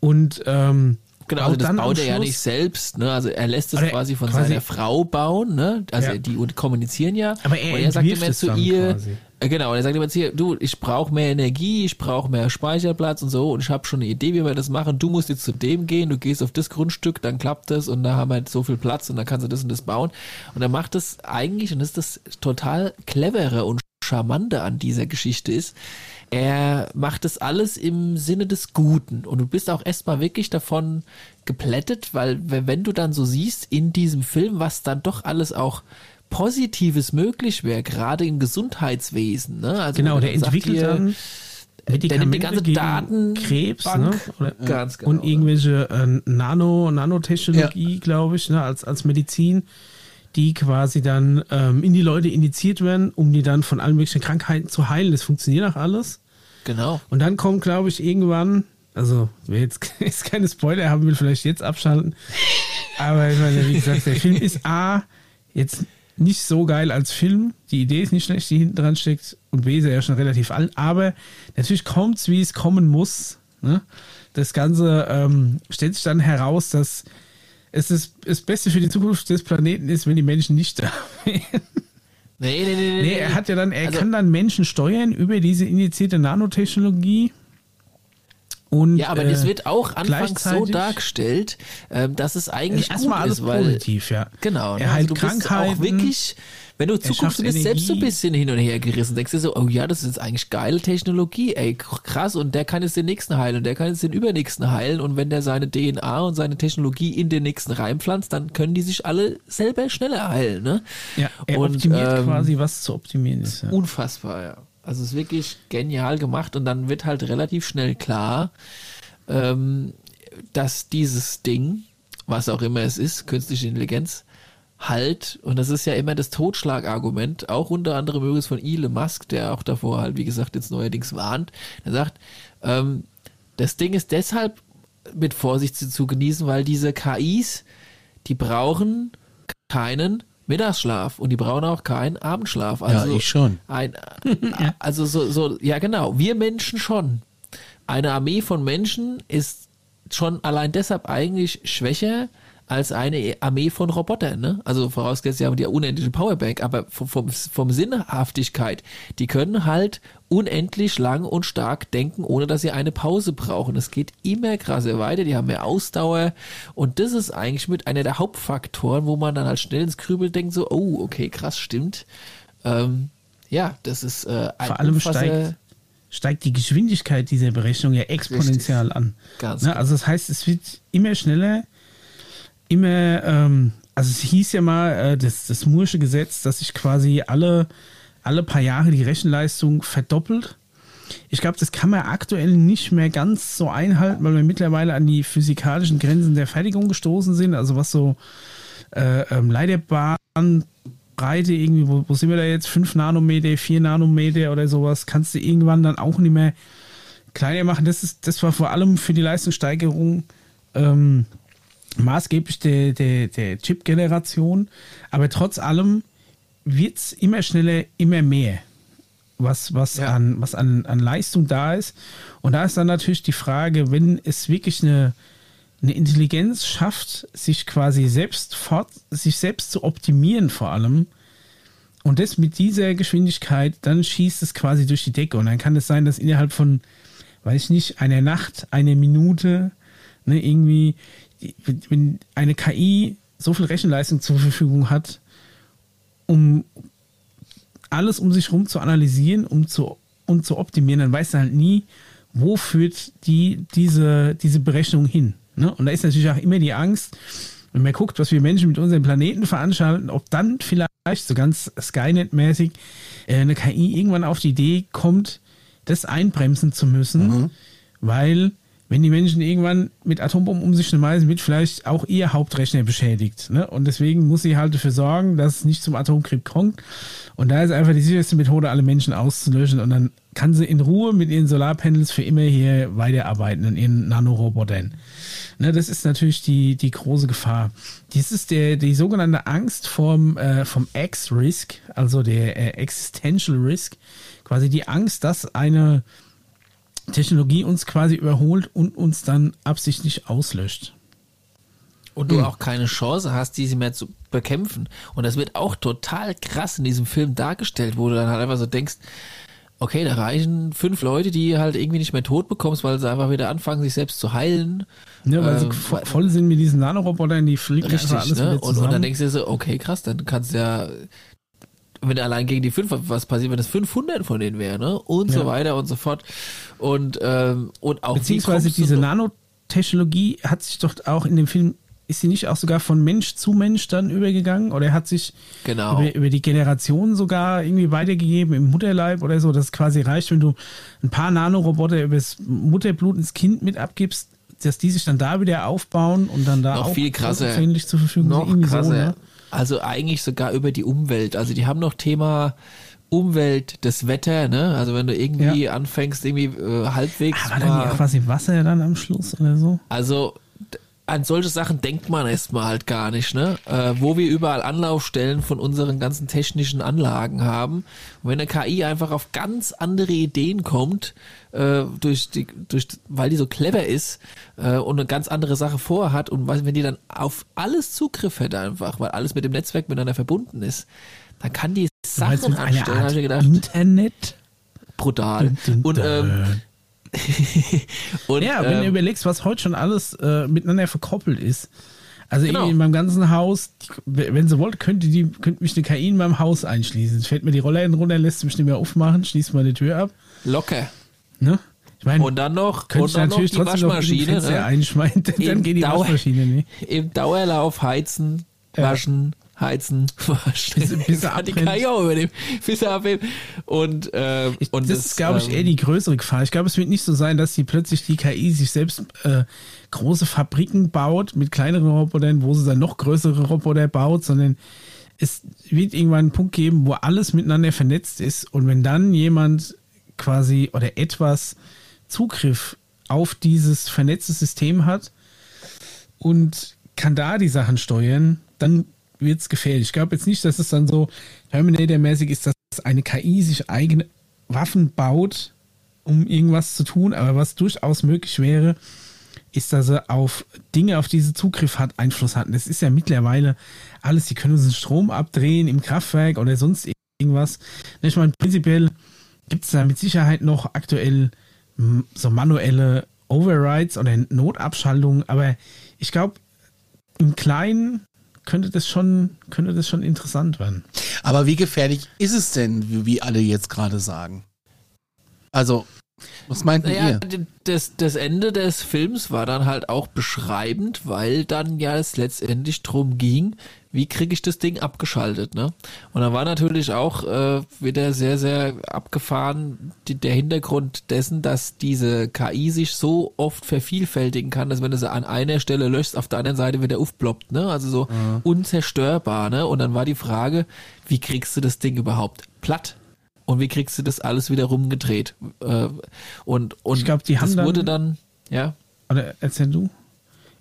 Und ähm, Genau, also das baut er ja Schluss- nicht selbst, ne? Also er lässt es quasi von quasi- seiner Frau bauen, ne? Also Ja. die und kommunizieren ja. Aber er und er sagt immer zu ihr, quasi. äh, genau, und er sagt immer zu ihr, du, ich brauche mehr Energie, ich brauche mehr Speicherplatz und so und ich habe schon eine Idee, wie wir das machen. Du musst jetzt zu dem gehen, du gehst auf das Grundstück, dann klappt das und da haben wir halt so viel Platz und dann kannst du das und das bauen. Und er macht das eigentlich und das ist das total clevere und charmante an dieser Geschichte ist, er macht das alles im Sinne des Guten und du bist auch erstmal wirklich davon geplättet, weil wenn du dann so siehst in diesem Film, was dann doch alles auch Positives möglich wäre, gerade im Gesundheitswesen. Ne? Also Genau, der entwickelt hier, dann der nimmt die ganze Daten Krebs, ne? Oder, Ganz genau, und irgendwelche äh, Nano, Nanotechnologie, glaube ich, ne? als, als Medizin, die quasi dann ähm, in die Leute indiziert werden, um die dann von allen möglichen Krankheiten zu heilen. Das funktioniert auch alles. Genau. Und dann kommt, glaube ich, irgendwann, also wer jetzt, jetzt keine Spoiler haben will, vielleicht jetzt abschalten. Aber ich meine, wie gesagt, der Film ist A, jetzt nicht so geil als Film. Die Idee ist nicht schlecht, die hinten dran steckt. Und B ist er ja schon relativ alt. Aber natürlich kommt es, wie es kommen muss. Ne? Das Ganze ähm, stellt sich dann heraus, dass es das, das Beste für die Zukunft des Planeten ist, wenn die Menschen nicht da wären. Nee, nee, nee, nee. Nee, er hat ja dann, er Also- kann dann Menschen steuern über diese injizierte Nanotechnologie. Und, Ja, aber äh, das wird auch anfangs so dargestellt, ähm, dass es eigentlich gut erstmal alles ist, weil positiv, ja. Genau, ne? Er heilt also du bist Krankheiten. auch wirklich, wenn du schafft du bist selbst so ein Energie. bisschen hin und her gerissen, denkst dir so, oh ja, das ist eigentlich geile Technologie, ey, krass, und der kann jetzt den nächsten heilen und der kann jetzt den übernächsten heilen und wenn der seine DNA und seine Technologie in den nächsten reinpflanzt, dann können die sich alle selber schneller heilen, ne? ja, er und, optimiert ähm, quasi, was zu optimieren ist. Ja. Unfassbar, ja. Also es ist wirklich genial gemacht und dann wird halt relativ schnell klar, ähm, dass dieses Ding, was auch immer es ist, künstliche Intelligenz, halt, und das ist ja immer das Totschlagargument, auch unter anderem übrigens von Elon Musk, der auch davor halt, wie gesagt, jetzt neuerdings warnt, der sagt, ähm, das Ding ist deshalb mit Vorsicht zu, zu genießen, weil diese KIs, die brauchen keinen Mittagsschlaf und die brauchen auch keinen Abendschlaf. Also ich schon. Ein, also so, so, ja genau, wir Menschen schon. Eine Armee von Menschen ist schon allein deshalb eigentlich schwächer als eine Armee von Robotern, ne? Also vorausgesetzt, sie haben die unendliche Powerbank, aber vom, vom, vom Sinnhaftigkeit, die können halt unendlich lang und stark denken, ohne dass sie eine Pause brauchen. Es geht immer krasser weiter, die haben mehr Ausdauer und das ist eigentlich mit einer der Hauptfaktoren, wo man dann halt schnell ins Krübel denkt, so, oh, okay, krass, stimmt. Ähm, ja, das ist äh, ein Vor allem steigt, steigt die Geschwindigkeit dieser Berechnung ja exponentiell an. Ganz Ne? Also das heißt, es wird immer schneller, immer, ähm, also es hieß ja mal, äh, das, das Moore'sche Gesetz, dass sich quasi alle, alle paar Jahre die Rechenleistung verdoppelt. Ich glaube, das kann man aktuell nicht mehr ganz so einhalten, weil wir mittlerweile an die physikalischen Grenzen der Fertigung gestoßen sind. Also was so äh, ähm, Leiterbahnbreite irgendwie, wo, wo sind wir da jetzt? 5 Nanometer, 4 Nanometer oder sowas, kannst du irgendwann dann auch nicht mehr kleiner machen. Das, ist, das war vor allem für die Leistungssteigerung ähm, maßgeblich der, der, der Chip-Generation. Aber trotz allem wird es immer schneller, immer mehr, was, was, Ja. an, was an, an Leistung da ist. Und da ist dann natürlich die Frage, wenn es wirklich eine, eine Intelligenz schafft, sich quasi selbst fort, sich selbst zu optimieren vor allem, und das mit dieser Geschwindigkeit, dann schießt es quasi durch die Decke. Und dann kann es sein, dass innerhalb von, weiß ich nicht, einer Nacht, einer Minute, ne, irgendwie, wenn- eine KI so viel Rechenleistung zur Verfügung hat, um alles um sich herum zu analysieren, um zu, um zu optimieren, dann weiß er halt nie, wo führt die, diese, diese Berechnung hin. Ne? Und da ist natürlich auch immer die Angst, wenn man guckt, was wir Menschen mit unserem Planeten veranstalten, ob dann vielleicht so ganz Skynet-mäßig äh, eine KI irgendwann auf die Idee kommt, das einbremsen zu müssen, weil wenn die Menschen irgendwann mit Atombomben um sich schmeißen, wird vielleicht auch ihr Hauptrechner beschädigt. Ne? Und deswegen muss sie halt dafür sorgen, dass es nicht zum Atomkrieg kommt. Und da ist einfach die sicherste Methode, alle Menschen auszulöschen. Und dann kann sie in Ruhe mit ihren Solarpanels für immer hier weiterarbeiten in ihren Nanorobotern. Ne, das ist natürlich die, die große Gefahr. Dies ist der, die sogenannte Angst vom, äh, vom X-Risk, also der äh, Existential Risk. Quasi die Angst, dass eine Technologie uns quasi überholt und uns dann absichtlich auslöscht. und Hm. du auch keine Chance hast, diese mehr zu bekämpfen. Und das wird auch total krass in diesem Film dargestellt, wo du dann halt einfach so denkst, okay, da reichen fünf Leute, die halt irgendwie nicht mehr tot bekommst, weil sie einfach wieder anfangen, sich selbst zu heilen. Ne, weil sie Ähm, vo- voll sind mit diesen Nanorobotern, die fliegen Richtig, alles ne? Und, und dann denkst du dir so, okay, krass, dann kannst du ja, wenn allein gegen die fünf, was passiert, wenn es 500 von denen wäre, ne? Und Ja. so weiter und so fort. Und, ähm, und auch Beziehungsweise du diese Nanotechnologie hat sich doch auch in dem Film, ist sie nicht auch sogar von Mensch zu Mensch dann übergegangen? Oder hat sich Genau. über, über die Generation sogar irgendwie weitergegeben im Mutterleib oder so, dass es quasi reicht, wenn du ein paar Nanoroboter übers Mutterblut ins Kind mit abgibst, dass die sich dann da wieder aufbauen und dann da Noch auch viel krasser. zur Verfügung noch sind. Krasser. So, ne? Also eigentlich sogar über die Umwelt. Also die haben noch Thema Umwelt, das Wetter, ne? Also wenn du irgendwie anfängst, irgendwie äh, halbwegs war dann mal, ja quasi Wasser dann am Schluss oder so? also an solche Sachen denkt man erstmal halt gar nicht, ne? Äh, wo wir überall Anlaufstellen von unseren ganzen technischen Anlagen haben. Und wenn eine KI einfach auf ganz andere Ideen kommt, äh, durch die, durch, weil die so clever ist äh, und eine ganz andere Sache vorhat und wenn die dann auf alles Zugriff hätte einfach, weil alles mit dem Netzwerk miteinander verbunden ist, dann kann die Du Sachen anstellen, habe ich mir gedacht, Internet? brutal. Und, ähm, und Ja, wenn du ähm, überlegst, was heute schon alles äh, miteinander verkoppelt ist. Also Genau. in meinem ganzen Haus, wenn sie wollte, könnte die könnte mich eine KI in meinem Haus einschließen. Fällt mir die Rollladen runter, lässt sie mich nicht mehr aufmachen, schließt meine Tür ab. locker. Ne? Ich meine, Und dann noch, könnte und dann noch natürlich die trotzdem noch die Waschmaschine. Fenster Ne? einschmeißen, dann Im geht die Dauer- Waschmaschine nicht. Im Dauerlauf heizen, Ja. waschen, heizen, waschen. Bis- bis er abbrennt. kann ich auch übernehmen. Bis er abhebt. Und, ähm, Ich, und das, ist, glaube ich, ähm, eher die größere Gefahr. Ich glaube, es wird nicht so sein, dass die plötzlich die KI sich selbst äh, große Fabriken baut mit kleineren Robotern, wo sie dann noch größere Roboter baut, sondern es wird irgendwann einen Punkt geben, wo alles miteinander vernetzt ist und wenn dann jemand quasi oder etwas Zugriff auf dieses vernetzte System hat und kann da die Sachen steuern, dann wird es gefährlich. Ich glaube jetzt nicht, dass es dann so Terminator-mäßig ist, dass eine KI sich eigene Waffen baut, um irgendwas zu tun, aber was durchaus möglich wäre, ist, dass er auf Dinge, auf die sie Zugriff hat, Einfluss hat. Das ist ja mittlerweile alles, sie können uns den Strom abdrehen im Kraftwerk oder sonst irgendwas. Ich meine, prinzipiell gibt es da mit Sicherheit noch aktuell m, so manuelle Overrides oder Notabschaltungen, aber ich glaube, im Kleinen könnte das schon, könnte das schon interessant werden. Aber wie gefährlich ist es denn, wie alle jetzt gerade sagen? Also, was meint Naja, ihr? das, das Ende des Films war dann halt auch beschreibend, weil dann ja es letztendlich drum ging, wie kriege ich das Ding abgeschaltet, ne? Und da war natürlich auch äh, wieder sehr, sehr abgefahren die, der Hintergrund dessen, dass diese KI sich so oft vervielfältigen kann, dass wenn du sie an einer Stelle löscht, auf der anderen Seite wieder aufploppt, ne? Also so unzerstörbar, ne? Und dann war die Frage, wie kriegst du das Ding überhaupt platt? Und wie kriegst du das alles wieder rumgedreht? Äh, und und Ich glaub, die haben das dann- wurde dann, ja. Oder erzähl du?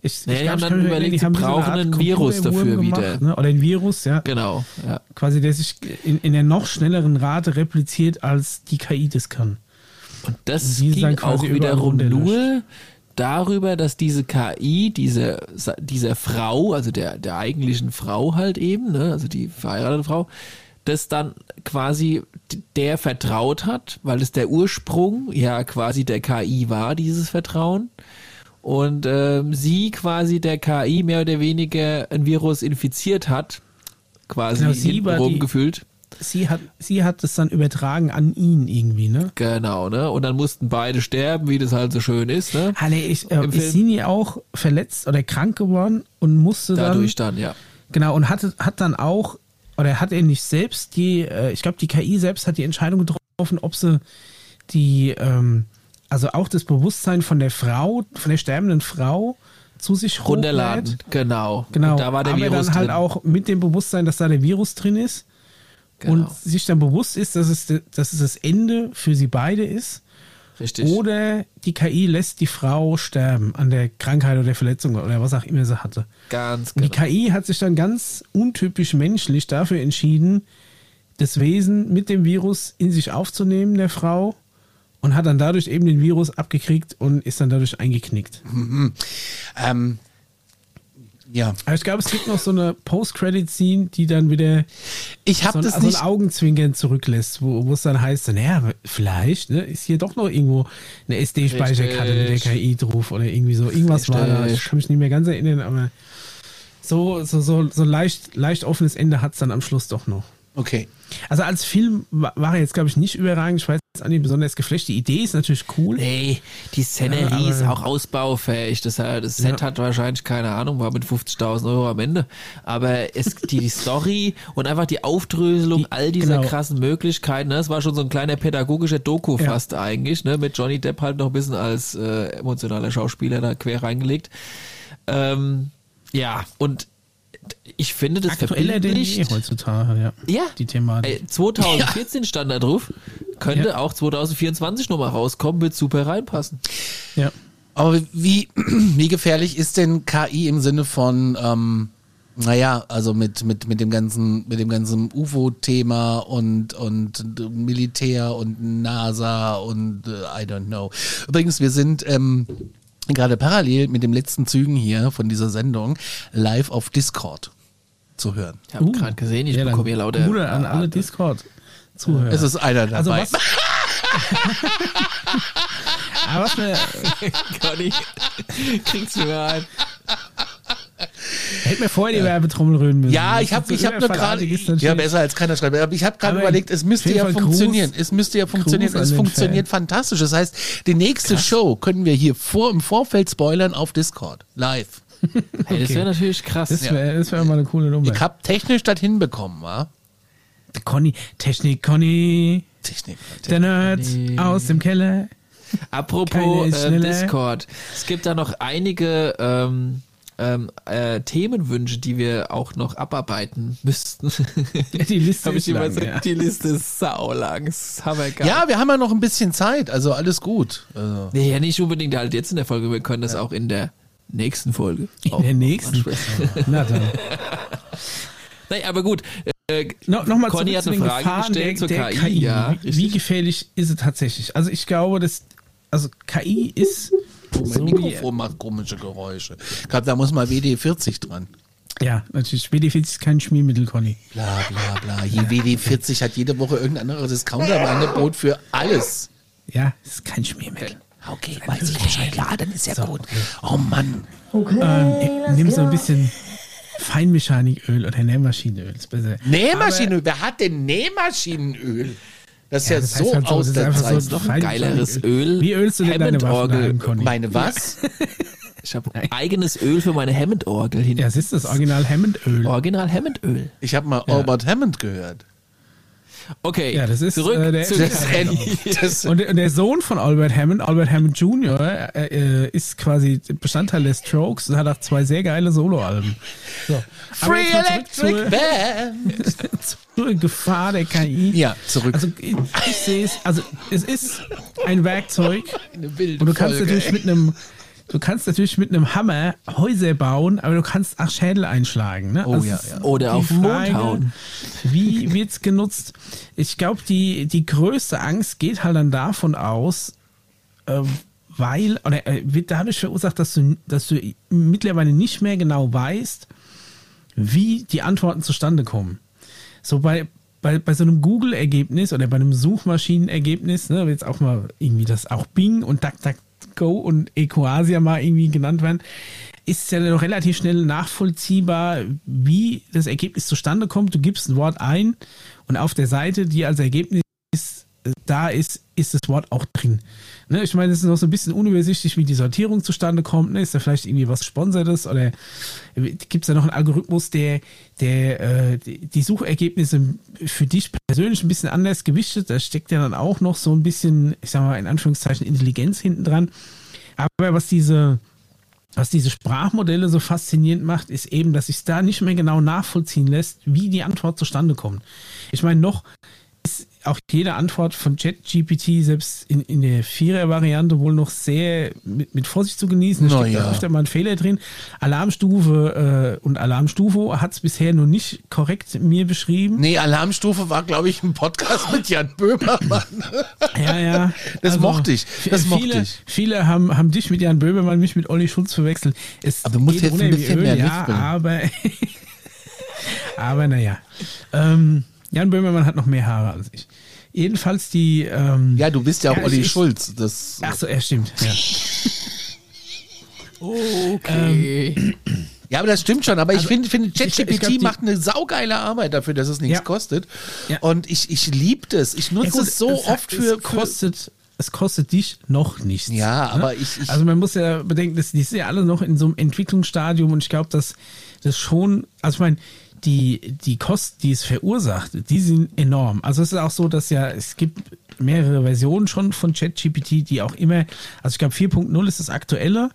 Ich, Nee, die glaub, haben ich dann überlegt, die sie haben so brauchen Art einen Virus dafür gemacht, wieder. Ne? Oder ein Virus, ja. Genau, ja. Quasi, der sich in, in der noch schnelleren Rate repliziert, als die KI das kann. Und das Und die ging auch wiederum nur darüber, dass diese KI, diese, dieser Frau, also der, der eigentlichen Frau halt eben, ne, also die verheiratete Frau, das dann quasi der vertraut hat, weil es der Ursprung ja quasi der KI war, dieses Vertrauen. Und ähm, sie quasi der KI mehr oder weniger ein Virus infiziert hat, quasi Genau, sie rumgefühlt. Sie hat, sie hat es dann übertragen an ihn irgendwie, ne? Genau, ne? Und dann mussten beide sterben, wie das halt so schön ist, ne? Nee, ich, äh, ist sie nie auch verletzt oder krank geworden und musste Dadurch dann, dann, ja. genau, und hatte, hat dann auch, oder hat er nicht selbst die, äh, ich glaube, die KI selbst hat die Entscheidung getroffen, ob sie die, ähm, also auch das Bewusstsein von der Frau, von der sterbenden Frau zu sich Runterladen, hochlädt. genau. Genau, Und da war der aber Virus dann halt drin. auch mit dem Bewusstsein, dass da der Virus drin ist Genau. und sich dann bewusst ist, dass es, dass es das Ende für sie beide ist. Richtig. Oder die KI lässt die Frau sterben an der Krankheit oder der Verletzung oder was auch immer sie hatte. Ganz Und genau. die KI hat sich dann ganz untypisch menschlich dafür entschieden, das Wesen mit dem Virus in sich aufzunehmen, der Frau, und hat dann dadurch eben den Virus abgekriegt und ist dann dadurch eingeknickt. Ähm, ja, Aber ich glaube, es gibt noch so eine Post-Credit-Scene, die dann wieder ich so habe ein, das so nicht. ein Augenzwinkern zurücklässt, wo, es dann heißt, so, naja, vielleicht ne, ist hier doch noch irgendwo eine SD-Speicherkarte mit der Richtig. KI drauf oder irgendwie so. Irgendwas war da. Ich Richtig. kann mich nicht mehr ganz erinnern, aber so, so, so, so leicht, leicht offenes Ende hat es dann am Schluss doch noch. Okay. Also als Film war, er jetzt, glaube ich, nicht überragend. Ich weiß jetzt auch nicht besonders geflasht. Die Idee ist natürlich cool. Nee, die Szenerie Ja, ist auch ausbaufähig. Das, äh, das Set Ja. hat wahrscheinlich, keine Ahnung, war mit 50.000 Euro am Ende. Aber es, die, die Story und einfach die Aufdröselung Die- all dieser genau. krassen Möglichkeiten, ne? das war schon so ein kleiner pädagogischer Doku Ja. fast eigentlich, ne? mit Johnny Depp halt noch ein bisschen als äh, emotionaler Schauspieler da quer reingelegt. Ähm, ja, und ich finde das Aktueller denn je verbildlicht. heutzutage, ja. Ja. Die Thematik. Ey, 2014 stand da drauf. Könnte Ja. auch 2024 nochmal rauskommen, wird super reinpassen. ja. Aber wie, wie gefährlich ist denn KI im Sinne von, ähm, naja, also mit, mit, mit dem ganzen, mit dem ganzen UFO-Thema und, und Militär und NASA und äh, I don't know. Übrigens, wir sind ähm, gerade parallel mit den letzten Zügen hier von dieser Sendung live auf Discord zu hören. Ich habe Uh, gerade gesehen, ich ja, bekomme hier lauter. Gute an alle Discord-Zuhörer. Es ist einer dabei. Also was, aber was mir, Conny, kriegst du mir ein. Hätte mir vorher die Werbetrommel rühren müssen. Ja, ich habe ich hab nur gerade, ja besser als keiner schreibt, aber ich habe gerade überlegt, es müsste ja funktionieren, Gruß- es müsste ja funktionieren, Gruß es funktioniert fantastisch. Das heißt, die nächste Show können wir hier vor im Vorfeld spoilern auf Discord, live. Hey, das wäre natürlich krass. Das wäre wär mal eine coole Nummer. Ich habe technisch das hinbekommen, wa? Conny, Technik, Conny, Technik. der Nerd Conny. aus dem Keller. Apropos äh. Discord. Es gibt da noch einige ähm, ähm, äh, Themenwünsche, die wir auch noch abarbeiten müssten. Die Liste ist lang, gesagt, ja. die Liste ist saulang. Ist. Ja, wir haben ja noch ein bisschen Zeit, also alles gut. Also, Nee, ja, nicht unbedingt halt jetzt in der Folge. Wir können das auch in der nächsten Folge. In auch der noch nächsten. Na dann. Nee, aber gut. Äh, No, Nochmal Conny zurück hat zu eine den Frage Gefahren gestellt zur der, der KI, ja, wie, wie gefährlich ist es tatsächlich? Also ich glaube, dass also KI ist Oh, mein So Mikrofon macht komische Geräusche. Ich glaube, da muss mal WD40 dran. Ja, natürlich. WD40 ist kein Schmiermittel, Conny. Bla bla bla. Je WD40 hat jede Woche irgendein anderer Discounter im Angebot für alles. Ja, es ist kein Schmiermittel. Okay, weiß ich Bescheid. Ja, dann ist ja gut. Oh Mann. Ähm, nimm so ein bisschen Feinmechaniköl oder Nähmaschinenöl. Ist besser. Nähmaschinenöl. Wer hat denn Nähmaschinenöl? Das ist ja, Ja, das heißt so halt so, aus der einfach so Zeit. Noch ein geileres Öl. Wie ölst du denn deine Waffen Hammond-Orgel. daheim, Conny? Meine was? Ich habe eigenes Öl für meine Hammond-Orgel hin. Ja, es ist das Original Hammondöl. Original Hammond-Öl. Ich habe mal Albert Hammond gehört. Okay, Ja, das ist, zurück äh, der- zu Das, das, Und, der- und der Sohn von Albert Hammond, Albert Hammond Jr., äh, äh, ist quasi Bestandteil der Strokes und hat auch zwei sehr geile Soloalben. So. Free Electric Band. zur, zur Gefahr der KI. Ja, zurück. Also ich, ich sehe es, also es ist ein Werkzeug Eine wilde und du kannst Folge, natürlich ey. mit einem Du kannst natürlich mit einem Hammer Häuser bauen, aber du kannst auch Schädel einschlagen. Ne? Oh Also ja, ja. Oder auf den Mond hauen. Wie wird es genutzt? Ich glaube, die, die größte Angst geht halt dann davon aus, äh, weil, oder äh, wird dadurch verursacht, dass du, dass du mittlerweile nicht mehr genau weißt, wie die Antworten zustande kommen. So bei, bei, bei so einem Google-Ergebnis oder bei einem Suchmaschinenergebnis, ne, jetzt auch mal irgendwie das auch Bing und DuckDuckGo und Ecoasia mal irgendwie genannt werden, ist ja noch relativ schnell nachvollziehbar, wie das Ergebnis zustande kommt. Du gibst ein Wort ein und auf der Seite, die als Ergebnis da ist, ist das Wort auch drin. Ne, ich meine, es ist noch so ein bisschen unübersichtlich, wie die Sortierung zustande kommt. Ne? Ist da vielleicht irgendwie was Sponsertes oder gibt es da noch einen Algorithmus, der, der äh, die Suchergebnisse für dich persönlich ein bisschen anders gewichtet? Da steckt ja dann auch noch so ein bisschen, ich sag mal in Anführungszeichen, Intelligenz hinten dran. Aber was diese, was diese Sprachmodelle so faszinierend macht, ist eben, dass sich da nicht mehr genau nachvollziehen lässt, wie die Antwort zustande kommt. Ich meine, noch auch jede Antwort von ChatGPT, selbst in, in der Vierer-Variante, wohl noch sehr mit, mit Vorsicht zu genießen. Da Na steckt ja. da öfter mal ein Fehler drin. Alarmstufe äh, und Alarmstufe hat es bisher noch nicht korrekt mir beschrieben. Nee, Alarmstufe war, glaube ich, ein Podcast mit Jan Böhmermann. Ja, ja. Das mochte ich. Das viele, mochte ich. Viele haben, haben dich mit Jan Böhmermann, mich mit Olli Schulz verwechselt. Es Aber du musst jetzt ein bisschen Öl, mehr ja, aber, aber naja. Ähm, Jan Böhmermann hat noch mehr Haare als ich. Jedenfalls die. Ähm, Ja, du bist ja auch Ja, Olli ich- Schulz. Das, Ach so, er stimmt. Ja. Okay. ja, aber das stimmt schon. Aber ich finde, ich ChatGPT macht eine saugeile Arbeit dafür, dass es nichts Ja. kostet. Ja. Und ich, ich liebe das. Ich nutze gut, es so es hat- oft für, es kostet, es kostet dich noch nichts. Ja, ne? aber ich- ich- also man muss ja bedenken, dass die sind ja alle noch in so einem Entwicklungsstadium und ich glaube, dass das schon, also ich meine, die, die Kosten, die es verursacht, die sind enorm. Also es ist auch so, dass ja, es gibt mehrere Versionen schon von ChatGPT, die auch immer, also ich glaube 4.0 ist das aktuelle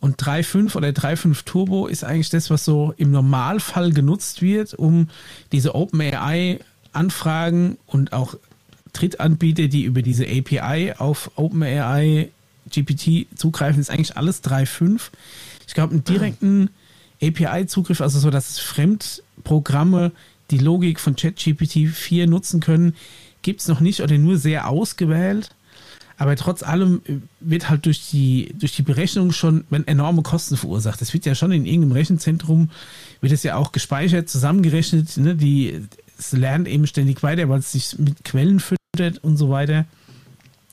und 3.5 oder 3.5 Turbo ist eigentlich das, was so im Normalfall genutzt wird, um diese OpenAI-Anfragen und auch Drittanbieter, die über diese API auf OpenAI GPT zugreifen, ist eigentlich alles 3.5. Ich glaube, einen direkten API-Zugriff, also so, dass Fremdprogramme die Logik von ChatGPT 4 nutzen können, gibt es noch nicht oder nur sehr ausgewählt. Aber trotz allem äh, wird halt durch die, durch die Berechnung schon enorme Kosten verursacht. Das wird ja schon in irgendeinem Rechenzentrum, wird es ja auch gespeichert, zusammengerechnet. Ne? Die, es lernt eben ständig weiter, weil es sich mit Quellen füttert und so weiter.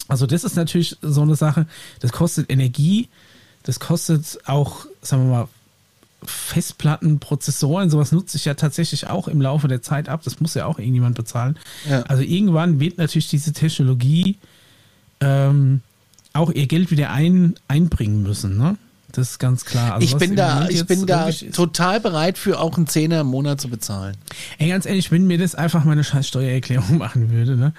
Also das ist natürlich so eine Sache, das kostet Energie, das kostet auch, sagen wir mal, Festplatten, Prozessoren, sowas nutzt sich ja tatsächlich auch im Laufe der Zeit ab. Das muss ja auch irgendjemand bezahlen. Ja. Also irgendwann wird natürlich diese Technologie ähm, auch ihr Geld wieder ein, einbringen müssen. Ne? Das ist ganz klar. Also ich bin da, ich bin da total bereit für auch einen Zehner im Monat zu bezahlen. Ey, ganz ehrlich, wenn mir das einfach meine scheiß Steuererklärung machen würde, ne?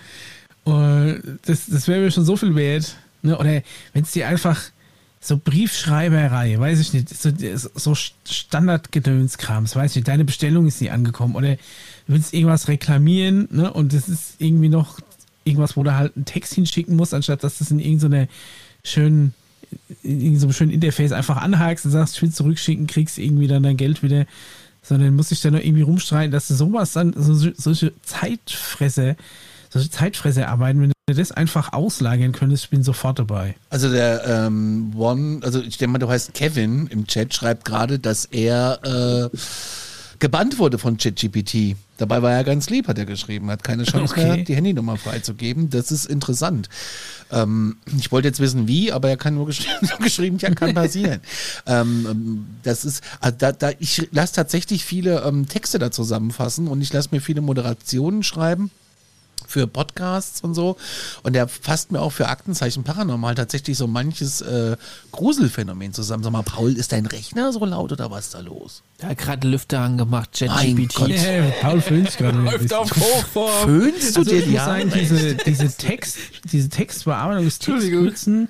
Und das, das wäre mir schon so viel wert. Ne? Oder wenn es dir einfach so Briefschreiberei, weiß ich nicht, so, so Standardgedönskrams, weiß ich nicht, deine Bestellung ist nicht angekommen oder du willst irgendwas reklamieren, ne? Und das ist irgendwie noch irgendwas, wo du halt einen Text hinschicken musst, anstatt dass das in irgendeiner schönen in irgendeinem schönen Interface einfach anhakst und sagst, ich will zurückschicken, kriegst irgendwie dann dein Geld wieder, sondern muss ich dann noch irgendwie rumstreiten, dass du sowas dann, so, solche Zeitfresser, solche Zeitfresserarbeiten, wenn du das einfach auslagern könntest, ich bin sofort dabei. Also der ähm, One, also ich denke mal, du heißt Kevin im Chat, schreibt gerade, dass er äh, gebannt wurde von ChatGPT. Dabei war er ganz lieb, hat er geschrieben, hat keine Chance Okay. mehr, die Handynummer freizugeben. Das ist interessant. Ähm, ich wollte jetzt wissen, wie, aber er kann nur geschrieben, nur geschrieben ja, kann passieren. ähm, ähm, das ist, also da, da, ich lasse tatsächlich viele ähm, Texte da zusammenfassen und ich lasse mir viele Moderationen schreiben für Podcasts und so. Und der fasst mir auch für Aktenzeichen Paranormal tatsächlich so manches äh, Gruselphänomen zusammen. Sag mal, Paul, ist dein Rechner so laut oder was ist da los? Da gerade Lüfter angemacht, ChatGPT. Ja, Paul Föhns gerade. Läuft auf Hochform. Föhnst du Also dir die Haare? diese, diese Text, diese Textbearbeitung des Textkürzen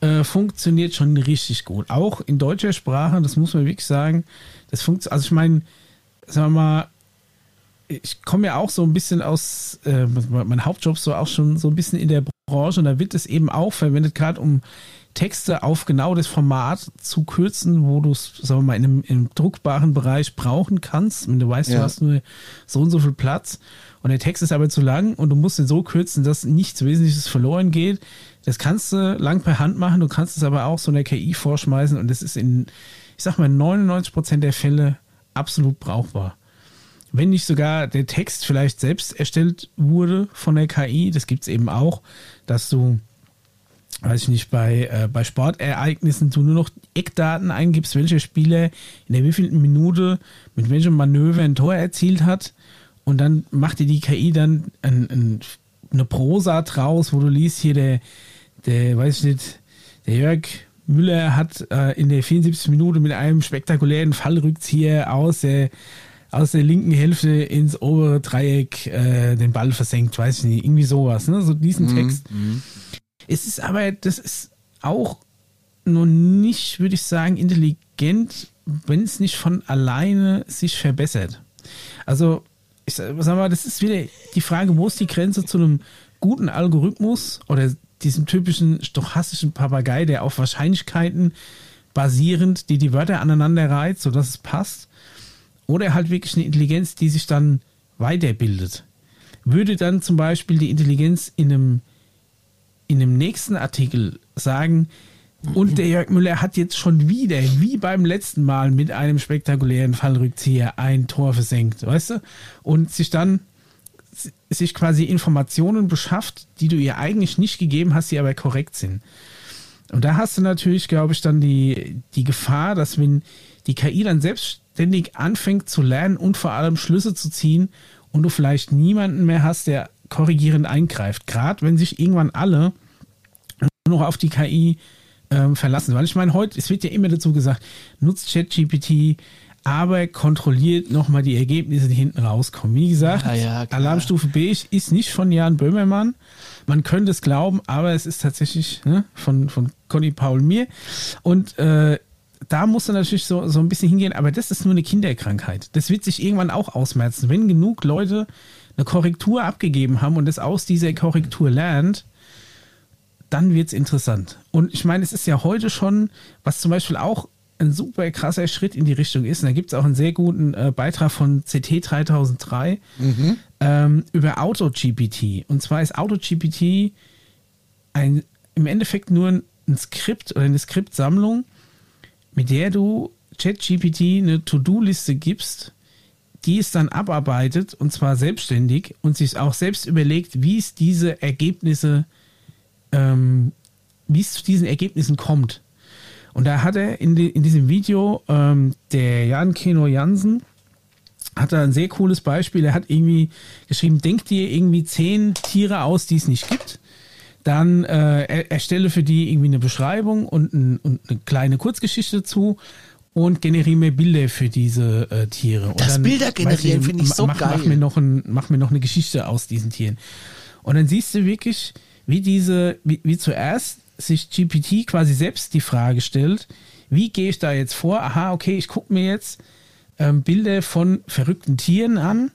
äh, funktioniert schon richtig gut. Auch in deutscher Sprache, das muss man wirklich sagen. Das funktioniert, also ich meine, sagen wir mal, ich komme ja auch so ein bisschen aus, äh, mein Hauptjob so auch schon so ein bisschen in der Branche und da wird es eben auch verwendet, gerade um Texte auf genau das Format zu kürzen, wo du es, sagen wir mal, in einem, im druckbaren Bereich brauchen kannst. Wenn du weißt, Ja. du hast nur so und so viel Platz und der Text ist aber zu lang und du musst ihn so kürzen, dass nichts Wesentliches verloren geht. Das kannst du lang per Hand machen, du kannst es aber auch so einer KI vorschmeißen und das ist in, ich sag mal, 99% der Fälle absolut brauchbar wenn nicht sogar der Text vielleicht selbst erstellt wurde von der KI, das gibt es eben auch, dass du, weiß ich nicht, bei, äh, bei Sportereignissen du nur noch Eckdaten eingibst, welcher Spieler in der wievielten Minute mit welchem Manöver ein Tor erzielt hat und dann macht dir die KI dann ein, ein, eine Prosa draus, wo du liest hier der, der, weiß ich nicht, der Jörg Müller hat äh, in der 74. Minute mit einem spektakulären Fallrückzieher aus der aus der linken Hälfte ins obere Dreieck äh, den Ball versenkt, weiß ich nicht, irgendwie sowas, ne? So diesen Text. Es ist aber, das ist auch noch nicht, würde ich sagen, intelligent, wenn es nicht von alleine sich verbessert. Also, ich sag sag mal, das ist wieder die Frage, wo ist die Grenze zu einem guten Algorithmus oder diesem typischen stochastischen Papagei, der auf Wahrscheinlichkeiten basierend, die die Wörter aneinander reiht, sodass es passt oder halt wirklich eine Intelligenz, die sich dann weiterbildet. Würde dann zum Beispiel die Intelligenz in einem, in einem nächsten Artikel sagen, und der Jörg Müller hat jetzt schon wieder, wie beim letzten Mal, mit einem spektakulären Fallrückzieher ein Tor versenkt, weißt du? Und sich dann sich quasi Informationen beschafft, die du ihr eigentlich nicht gegeben hast, die aber korrekt sind. Und da hast du natürlich, glaube ich, dann die, die Gefahr, dass wenn die KI dann selbstständig anfängt zu lernen und vor allem Schlüsse zu ziehen und du vielleicht niemanden mehr hast, der korrigierend eingreift. Gerade wenn sich irgendwann alle nur noch auf die KI ähm, verlassen. Weil ich meine, heute, es wird ja immer dazu gesagt, nutzt ChatGPT, aber kontrolliert nochmal die Ergebnisse, die hinten rauskommen. Wie gesagt, Ja, ja. Alarmstufe B ist nicht von Jan Böhmermann. Man könnte es glauben, aber es ist tatsächlich ne, von, von Conny Paul mir. Und äh, da muss er natürlich so, so ein bisschen hingehen, aber das ist nur eine Kinderkrankheit. Das wird sich irgendwann auch ausmerzen. Wenn genug Leute eine Korrektur abgegeben haben und es aus dieser Korrektur lernt, dann wird es interessant. Und ich meine, es ist ja heute schon, was zum Beispiel auch ein super krasser Schritt in die Richtung ist. Und da gibt es auch einen sehr guten äh, Beitrag von CT 3003 ähm, über AutoGPT. Und zwar ist AutoGPT ein, im Endeffekt nur ein, ein Skript oder eine Skriptsammlung, mit der du ChatGPT eine To-Do-Liste gibst, die es dann abarbeitet und zwar selbstständig und sich auch selbst überlegt, wie es diese Ergebnisse, ähm, wie es zu diesen Ergebnissen kommt. Und da hat er in, die, in diesem Video ähm, der Jan Keno Jansen hat er ein sehr cooles Beispiel. Er hat irgendwie geschrieben, denk dir irgendwie zehn Tiere aus, die es nicht gibt. Dann äh, er, erstelle für die irgendwie eine Beschreibung und, ein, und eine kleine Kurzgeschichte dazu und generiere mir Bilder für diese äh, Tiere. Und Das dann, Bilder generieren finde ich so mach, geil. Mach mir, noch ein, mach mir noch eine Geschichte aus diesen Tieren. Und dann siehst du wirklich, wie diese, wie, wie zuerst sich GPT quasi selbst die Frage stellt, wie gehe ich da jetzt vor? Aha, okay, ich gucke mir jetzt ähm, Bilder von verrückten Tieren an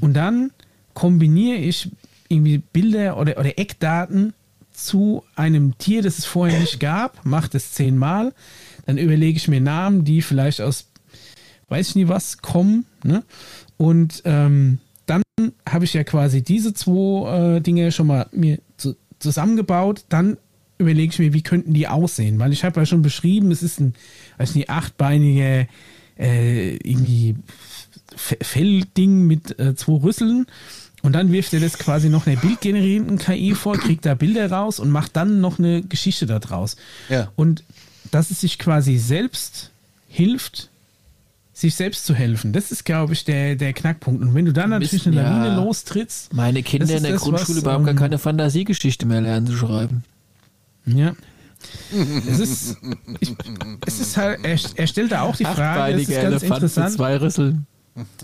und dann kombiniere ich irgendwie Bilder oder, oder Eckdaten zu einem Tier, das es vorher nicht gab, mache das zehnmal, dann überlege ich mir Namen, die vielleicht aus weiß ich nie was kommen, ne? Und ähm, dann habe ich ja quasi diese zwei äh, Dinge schon mal mir zu, zusammengebaut. Dann überlege ich mir, wie könnten die aussehen? Weil ich habe ja schon beschrieben, es ist ein, weiß nicht, achtbeinige äh, irgendwie Fellding mit äh, zwei Rüsseln. Und dann wirft er das quasi noch einer bildgenerierenden KI vor, kriegt da Bilder raus und macht dann noch eine Geschichte daraus. Ja. Und dass es sich quasi selbst hilft, sich selbst zu helfen. Das ist, glaube ich, der, der Knackpunkt. Und wenn du dann natürlich eine Lawine ja- lostrittst, Meine Kinder in der das, Grundschule was, überhaupt gar ähm, keine Fantasiegeschichte mehr lernen zu schreiben. ja. Es ist, ich, es ist halt, er, er stellt da auch die Frage, das ist ganz Elefant mit interessant. zwei Rüsseln.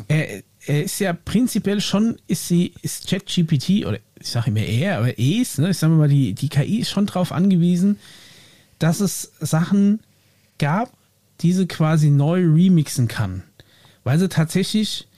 Er ist ja prinzipiell schon, ist sie, ist ChatGPT, oder ich sage immer er, aber es, ne, ich sage mal, die, die KI ist schon darauf angewiesen, dass es Sachen gab, die sie quasi neu remixen kann. Weil sie tatsächlich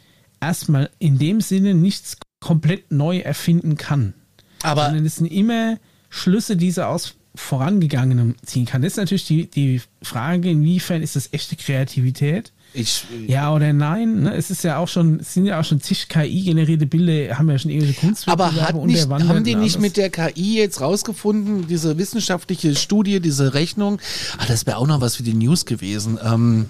erstmal in dem Sinne nichts komplett neu erfinden kann. Aber sondern es sind immer Schlüsse, die sie aus vorangegangenem ziehen kann. Das ist natürlich die, die Frage, inwiefern ist das echte Kreativität? Ich, Ja oder nein? Ne? Es ist ja auch schon, es sind ja auch schon zig KI-generierte Bilder, haben ja schon irgendwelche Kunstwettbewerbe aber hat nicht, haben die nicht alles. mit der KI jetzt rausgefunden, diese wissenschaftliche Studie, diese Rechnung? Ah, das wäre auch noch was für die News gewesen. Ähm,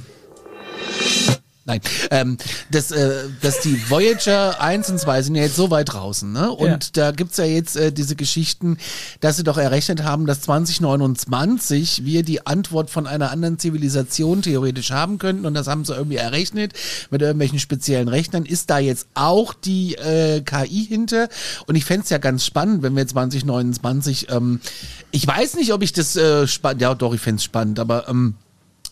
Nein, ähm, dass, äh, dass die Voyager 1 und 2 sind ja jetzt so weit draußen, ne? Und Ja. da gibt's ja jetzt äh, diese Geschichten, dass sie doch errechnet haben, dass 2029 wir die Antwort von einer anderen Zivilisation theoretisch haben könnten. Und das haben sie irgendwie errechnet mit irgendwelchen speziellen Rechnern. Ist da jetzt auch die äh, KI hinter? Und ich fänd's ja ganz spannend, wenn wir 2029, ähm, ich weiß nicht, ob ich das äh, spannend, ja doch, ich fänd's spannend, aber ähm,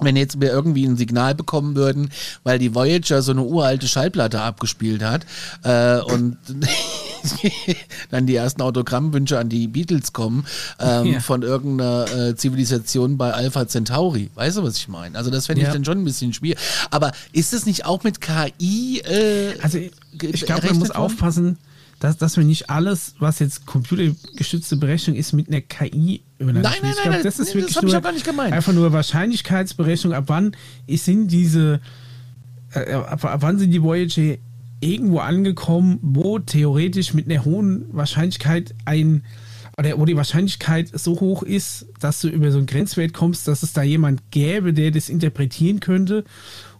wenn jetzt wir irgendwie ein Signal bekommen würden, weil die Voyager so eine uralte Schallplatte abgespielt hat äh, und dann die ersten Autogrammwünsche an die Beatles kommen ähm, Ja. von irgendeiner äh, Zivilisation bei Alpha Centauri. Weißt du, was ich meine? Also das fände ich Ja. dann schon ein bisschen schwierig. Aber ist es nicht auch mit KI? Äh, Also ich, ich glaube, man muss worden? aufpassen, dass, dass wir nicht alles, was jetzt computergestützte Berechnung ist, mit einer KI übereinander Nein, nein, glaub, nein, das ist das wirklich ich nur auch gar nicht gemeint. einfach nur Wahrscheinlichkeitsberechnung. Ab wann sind diese, äh, ab, ab wann sind die Voyager irgendwo angekommen, wo theoretisch mit einer hohen Wahrscheinlichkeit ein oder wo die Wahrscheinlichkeit so hoch ist, dass du über so einen Grenzwert kommst, dass es da jemand gäbe, der das interpretieren könnte.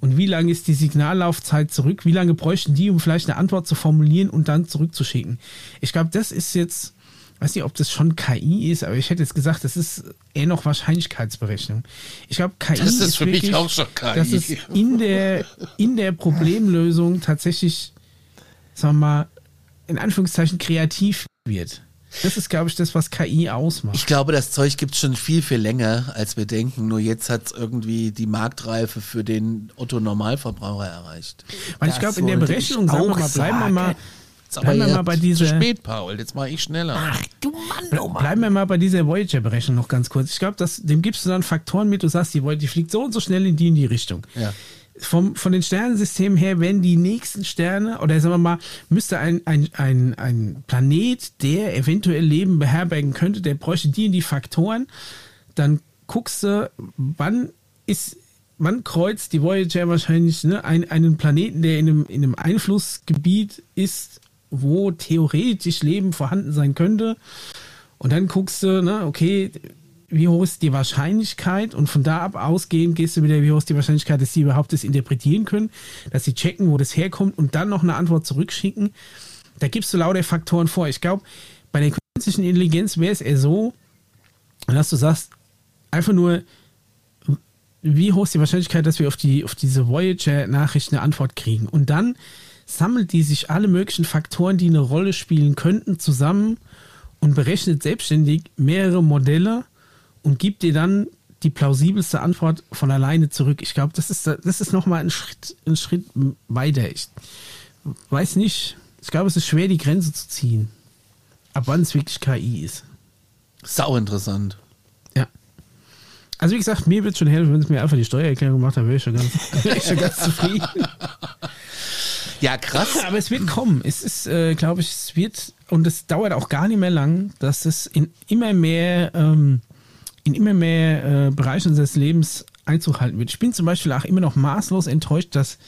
Und wie lange ist die Signallaufzeit zurück? Wie lange bräuchten die, um vielleicht eine Antwort zu formulieren und dann zurückzuschicken? Ich glaube, das ist jetzt, weiß nicht, ob das schon KI ist, aber ich hätte jetzt gesagt, das ist eher noch Wahrscheinlichkeitsberechnung. Ich glaube, KI Das ist für mich wirklich, auch schon KI. dass es in der, in der Problemlösung tatsächlich, sagen wir mal, in Anführungszeichen kreativ wird. Das ist, glaube ich, das, was KI ausmacht. Ich glaube, das Zeug gibt's schon viel, viel länger, als wir denken. Nur jetzt hat's irgendwie die Marktreife für den Otto-Normalverbraucher erreicht. Weil ich glaube, in der Berechnung, sagen wir mal, bleiben wir mal, Jetzt bleiben wir mal bei dieser, Zu spät, Paul. Jetzt mache ich schneller. Ach du Mann, oh Mann. bleiben wir mal bei dieser Voyager-Berechnung noch ganz kurz. Ich glaube, dass- dem gibst du dann Faktoren mit, du sagst, die Voyager die fliegt so und so schnell in die in die Richtung. Ja. Vom, von den Sternensystemen her werden die nächsten Sterne, oder sagen wir mal, müsste ein, ein, ein, ein Planet, der eventuell Leben beherbergen könnte, der bräuchte die und die Faktoren. Dann guckst du, wann ist, wann kreuzt die Voyager wahrscheinlich ne, ein, einen Planeten, der in einem, in einem Einflussgebiet ist, wo theoretisch Leben vorhanden sein könnte. Und dann guckst du, ne, okay, wie hoch ist die Wahrscheinlichkeit? Und von da ab ausgehend gehst du wieder, wie hoch ist die Wahrscheinlichkeit, dass sie überhaupt das interpretieren können, dass sie checken, wo das herkommt und dann noch eine Antwort zurückschicken. Da gibst du lauter Faktoren vor. Ich glaube, bei der künstlichen Intelligenz wäre es eher so, dass du sagst, einfach nur, wie hoch ist die Wahrscheinlichkeit, dass wir auf, die, auf diese Voyager-Nachricht eine Antwort kriegen? Und dann sammelt die sich alle möglichen Faktoren, die eine Rolle spielen könnten, zusammen und berechnet selbstständig mehrere Modelle und gibt dir dann die plausibelste Antwort von alleine zurück. Ich glaube, das ist, das ist nochmal ein Schritt, ein Schritt weiter. Ich weiß nicht. Ich glaube, es ist schwer, die Grenze zu ziehen. Ab wann es wirklich KI ist. Sau interessant. Ja. Also wie gesagt, mir wird schon helfen, wenn es mir einfach die Steuererklärung macht, dann wäre ich schon ganz, ich schon ganz zufrieden. Ja, krass. Aber es wird kommen. Es ist, äh, glaube ich, es wird, und es dauert auch gar nicht mehr lang, dass es in immer mehr, ähm, in immer mehr äh, Bereichen unseres Lebens Einzug halten wird. Ich bin zum Beispiel auch immer noch maßlos enttäuscht, dass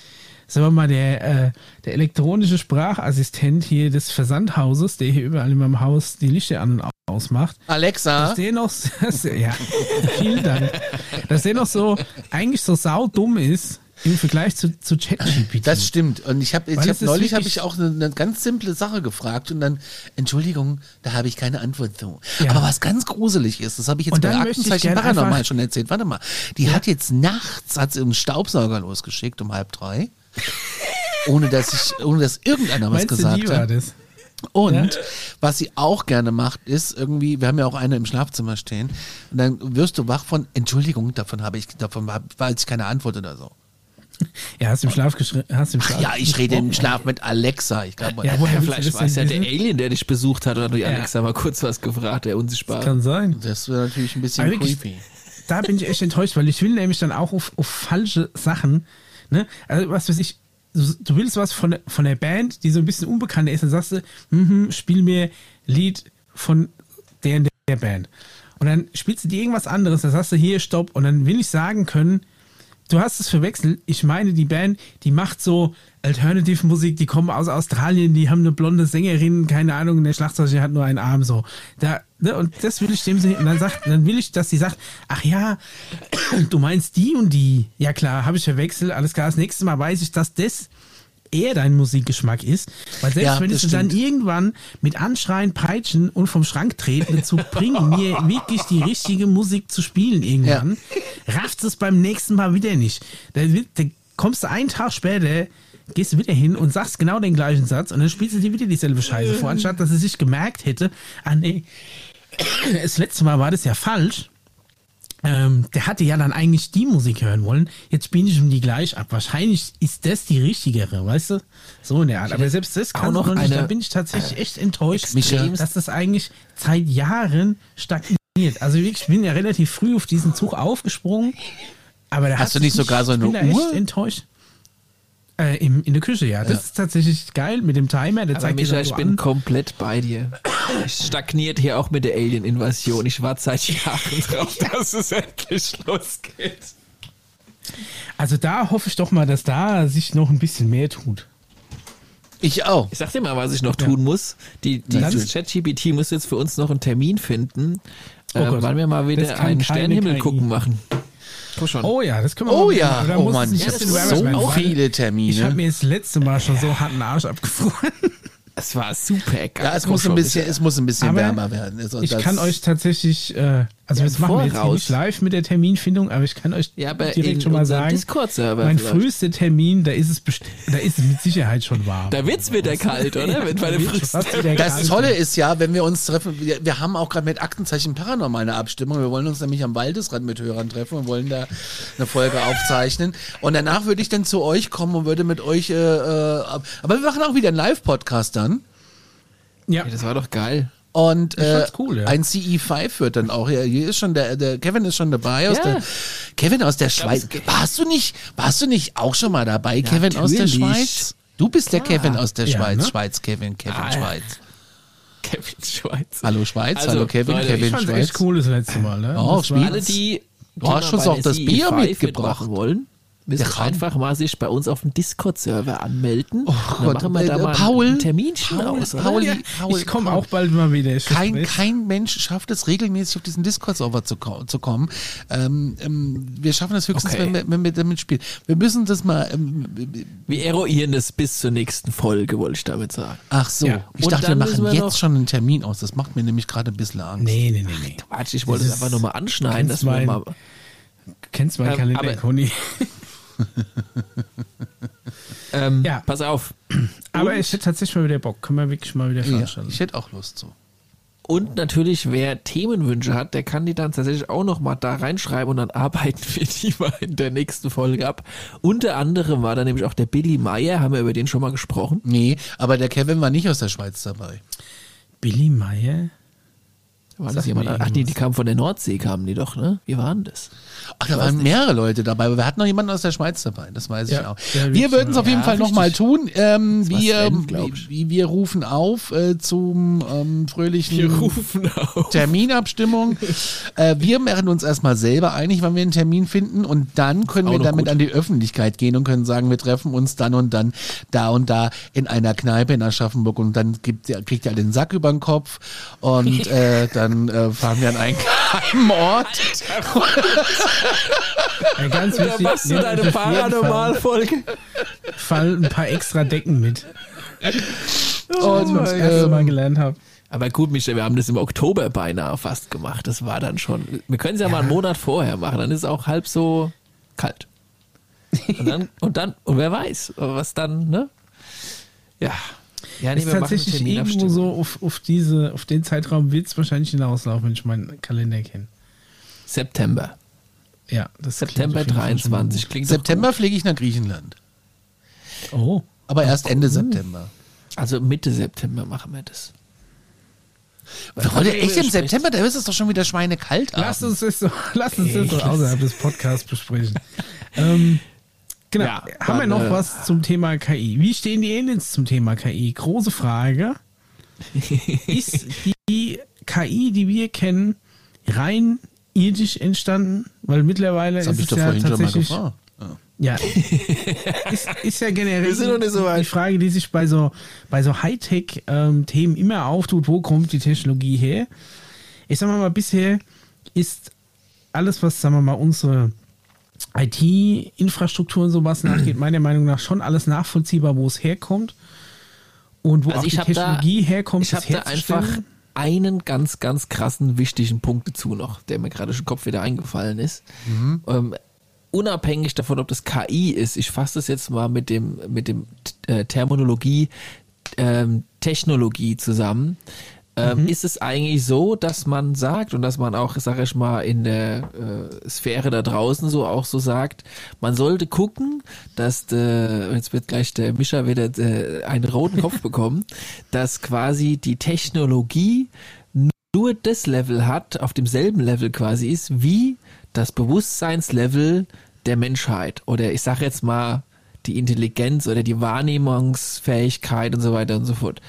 sagen wir mal, der, äh, der elektronische Sprachassistent hier des Versandhauses, der hier überall in meinem Haus die Lichter an und ausmacht, Alexa. dass der noch, dass ja, vielen Dank, dass der noch so, eigentlich so saudumm ist im Vergleich zu, zu ChatGPT. Das stimmt. Und ich habe hab, neulich habe ich auch eine, eine ganz simple Sache gefragt und dann, Entschuldigung, da habe ich keine Antwort zu. Ja. Aber was ganz gruselig ist, das habe ich jetzt bei Aktenzeichen Paranormal schon erzählt. Warte mal. Die hat jetzt nachts, hat sie einen Staubsauger losgeschickt um halb drei. Ohne dass ich, ohne dass irgendeiner was Meinst gesagt war hat. Und Ja. was sie auch gerne macht, ist irgendwie, wir haben ja auch eine im Schlafzimmer stehen, und dann wirst du wach von, Entschuldigung, davon habe ich, davon hab- weiß ich keine Antwort oder so. Ja, hast du im Schlaf geschrieben? Ja, ich rede im? Schlaf mit Alexa. Ich glaube, Ja, woher Vielleicht das war es ja der? Alien, der dich besucht hat, oder du Ja. Alexa mal kurz was gefragt, der unsichtbare. Kann sein. das wäre natürlich ein bisschen Aber wirklich, creepy. da bin ich echt enttäuscht, weil ich will nämlich dann auch auf, auf falsche Sachen, ne? Also was weiß ich, du, du willst was von, der- von der Band, die so ein bisschen unbekannter ist, dann sagst du, mhm, spiel mir Lied von der und der Band. Und dann spielst du dir irgendwas anderes, dann sagst du hier, stopp, und dann will ich sagen können, du hast es verwechselt. Ich meine, die Band, die macht so Alternative Musik, die kommen aus Australien, die haben eine blonde Sängerin, keine Ahnung, der Schlagzeuger hat nur einen Arm so. Da, ne, und das will ich dem und dann sagt, dann will ich, dass sie sagt, ach ja, du meinst die und die. Ja klar, habe ich verwechselt, alles klar, das nächste Mal weiß ich, dass das eher dein Musikgeschmack ist. Weil selbst Ja, wenn ich dann irgendwann mit Anschreien, Peitschen und vom Schrank treten dazu bringen, mir wirklich die richtige Musik zu spielen irgendwann, rafft es beim nächsten Mal wieder nicht. Da, da kommst du einen Tag später, gehst du wieder hin und sagst genau den gleichen Satz und dann spielst du dir wieder dieselbe Scheiße vor, anstatt dass er sich gemerkt hätte, ah nee, das letzte Mal war das ja falsch. Ähm, der hatte ja dann eigentlich die Musik hören wollen. Jetzt spiele ich ihm die gleich ab. Wahrscheinlich ist das die richtigere, weißt du? So in der Art. Aber selbst das kann noch noch nicht. Da bin ich tatsächlich echt enttäuscht, dass das eigentlich seit Jahren stagniert. Also wirklich, ich bin ja relativ früh auf diesen Zug aufgesprungen. Aber da Hast du nicht sogar so eine bin Uhr? Echt enttäuscht. Äh, im, in der Küche, ja. Das ist tatsächlich geil mit dem Timer. Der Aber zeigt dir Micha, ich bin an. komplett bei dir. Es stagniert hier auch mit der Alien-Invasion. Ich warte seit Jahren drauf, dass es endlich losgeht. Also da hoffe ich doch mal, dass da sich noch ein bisschen mehr tut. Ich auch. Ich sag dir mal, was ich noch tun muss. Die, die. ChatGPT muss jetzt für uns noch einen Termin finden, Oh äh, weil wir mal wieder einen Sternenhimmel gucken machen. Guck schon. Oh ja, das können wir Oh mal ja, machen. Da oh muss Mann, ist Rabbit so viele Ich habe Termine. mir das letzte Mal schon so hart den Arsch abgefroren. Es war super geil. Ja, es Komm muss ein bisschen, es muss ein bisschen Aber wärmer werden. Also Ich das- kann euch tatsächlich, äh, also Ja, jetzt im machen wir jetzt nicht live mit der Terminfindung, aber ich kann euch Ja, aber direkt schon mal sagen, mein vielleicht. frühester Termin, da ist es da ist es mit Sicherheit schon warm. Da wird's wieder kalt, oder? Wenn meine Das kalt. Tolle ist ja, wenn wir uns treffen, wir, wir haben auch gerade mit Aktenzeichen Paranormal eine Abstimmung. Wir wollen uns nämlich am Waldesrand mit Hörern treffen und wollen da eine Folge aufzeichnen. Und danach würde ich dann zu euch kommen und würde mit euch, äh, äh, aber wir machen auch wieder einen Live-Podcast dann. Ja, Ja, das war doch geil. Und Ich äh, cool, ja. ein CE5 wird dann auch. Ja, hier ist schon der, der Kevin ist schon dabei aus Ja. der Kevin aus der Schweiz. Warst du nicht, warst du nicht auch schon mal dabei, Kevin aus der. Schweiz? Du bist der Klar. Kevin aus der Ja, Schweiz, ne? Schweiz, Kevin, Kevin, Ah, Schweiz. Kevin Schweiz. Hallo Schweiz, Also, hallo Kevin, Leute, ich Kevin fand's Schweiz. echt cool das letzte Mal. Ne? Ja, Das Alle, die, die Du hast bei auch der das Bier CE5 mitgebracht. wollen, müssen Ja, einfach mal sich bei uns auf dem Discord-Server anmelden. dann Gott, machen wir da äh, mal Paul, ein Terminchen Paul, aus. Pauli, Ja, Paul, ich komme Paul. auch bald mal wieder. Kein, kein Mensch schafft es regelmäßig auf diesen Discord-Server zu, zu kommen. Ähm, ähm, wir schaffen das höchstens, Okay. wenn, wir, wenn wir damit spielen. Wir müssen das mal. Ähm, Wir eroieren es bis zur nächsten Folge, wollte ich damit sagen. ach so, Ja. ich Und dachte, wir machen wir jetzt schon einen Termin aus. Das macht mir nämlich gerade ein bisschen Angst. Nee, nee, nee, nee. Quatsch, ich wollte es einfach nur mal anschneiden, dass wir mein- mal. Kennst meinen Ähm, Kalender, aber- Conny. Ähm, Ja. Pass auf. Aber Und- ich hätte tatsächlich mal wieder Bock. Können wir wirklich mal wieder Ja, veranstalten. ich hätte auch Lust zu. Und natürlich, wer Themenwünsche hat, der kann die dann tatsächlich auch noch mal da reinschreiben und dann arbeiten wir die mal in der nächsten Folge ab. Unter anderem war da nämlich auch der Billy Meyer, haben wir über den schon mal gesprochen. Nee, aber der Kevin war nicht aus der Schweiz dabei. Billy Meyer? War das jemand? Ach nee, die kamen von der Nordsee, kamen die doch, ne? Wie waren das? Ach, da waren mehrere Leute dabei, aber wir hatten noch jemanden aus der Schweiz dabei, das weiß Ja, ich auch. wir würden es auf jeden ja, Fall nochmal tun. Ähm, wir, wie, wir rufen auf äh, zum ähm, fröhlichen rufen auf. Terminabstimmung. äh, wir machen uns erstmal selber einig, wann wir einen Termin finden und dann können Auch wir damit gut. an die Öffentlichkeit gehen und können sagen, wir treffen uns dann und dann da und da in einer Kneipe in Aschaffenburg und dann gibt, kriegt ihr den Sack über den Kopf und äh, dann äh, fahren wir an einen geheimen Ort. Ja, ganz Da wichtig, machst du deine Paranormalfolge. Fall ein paar extra Decken mit. Und, das erste Mal ähm, gelernt habe. Aber gut, Michael, wir haben das im Oktober beinahe fast gemacht. Das war dann schon. Wir können es ja, mal einen Monat vorher machen, dann ist es auch halb so kalt. Und dann, und dann, und wer weiß, was dann, ne? Ja. Ja, ist tatsächlich irgendwo so auf, auf, diese, auf den Zeitraum wird es wahrscheinlich hinauslaufen, wenn ich meinen Kalender kenne. September. Ja, das September klingt auf jeden Fall schon 23. Klingt September fliege ich nach Griechenland. Oh. Aber erst Ende September. Also Mitte September machen wir das. Heute echt im September, da ist es doch schon wieder schweinekalt. Lass uns das so, lass uns das so außerhalb des Podcasts besprechen. ähm, genau. Ja, Haben wir noch äh, was zum Thema KI? Wie stehen die Aliens zum Thema KI? Große Frage. Ist die KI, die wir kennen, rein irdisch entstanden? Weil mittlerweile Das ist ich es ja tatsächlich. Ja. Ja. ist, ist ja generell so die Frage, die sich bei so, bei so Hightech-Themen immer auftut, wo kommt die Technologie her? Ich sag mal, mal, bisher ist alles, was, sagen wir mal, unsere IT-Infrastruktur und sowas nachgeht, meiner Meinung nach schon alles nachvollziehbar, wo es herkommt. Und wo Also auch die hab da- Technologie herkommt, Ich habe da einfach einen ganz, ganz krassen, wichtigen Punkt dazu noch, der mir gerade schon im Kopf wieder eingefallen ist. Ähm, unabhängig davon, ob das KI ist, ich fasse das jetzt mal mit dem, mit dem äh, Terminologie ähm, Technologie zusammen. Ähm, Ist es eigentlich so, dass man sagt und dass man auch, sag ich mal, in der äh, Sphäre da draußen so auch so sagt, man sollte gucken, dass der, jetzt wird gleich der Mischer wieder äh, einen roten Kopf bekommen, dass quasi die Technologie nur das Level hat, auf demselben Level quasi ist, wie das Bewusstseinslevel der Menschheit. Oder ich sage jetzt mal die Intelligenz oder die Wahrnehmungsfähigkeit und so weiter und so fort.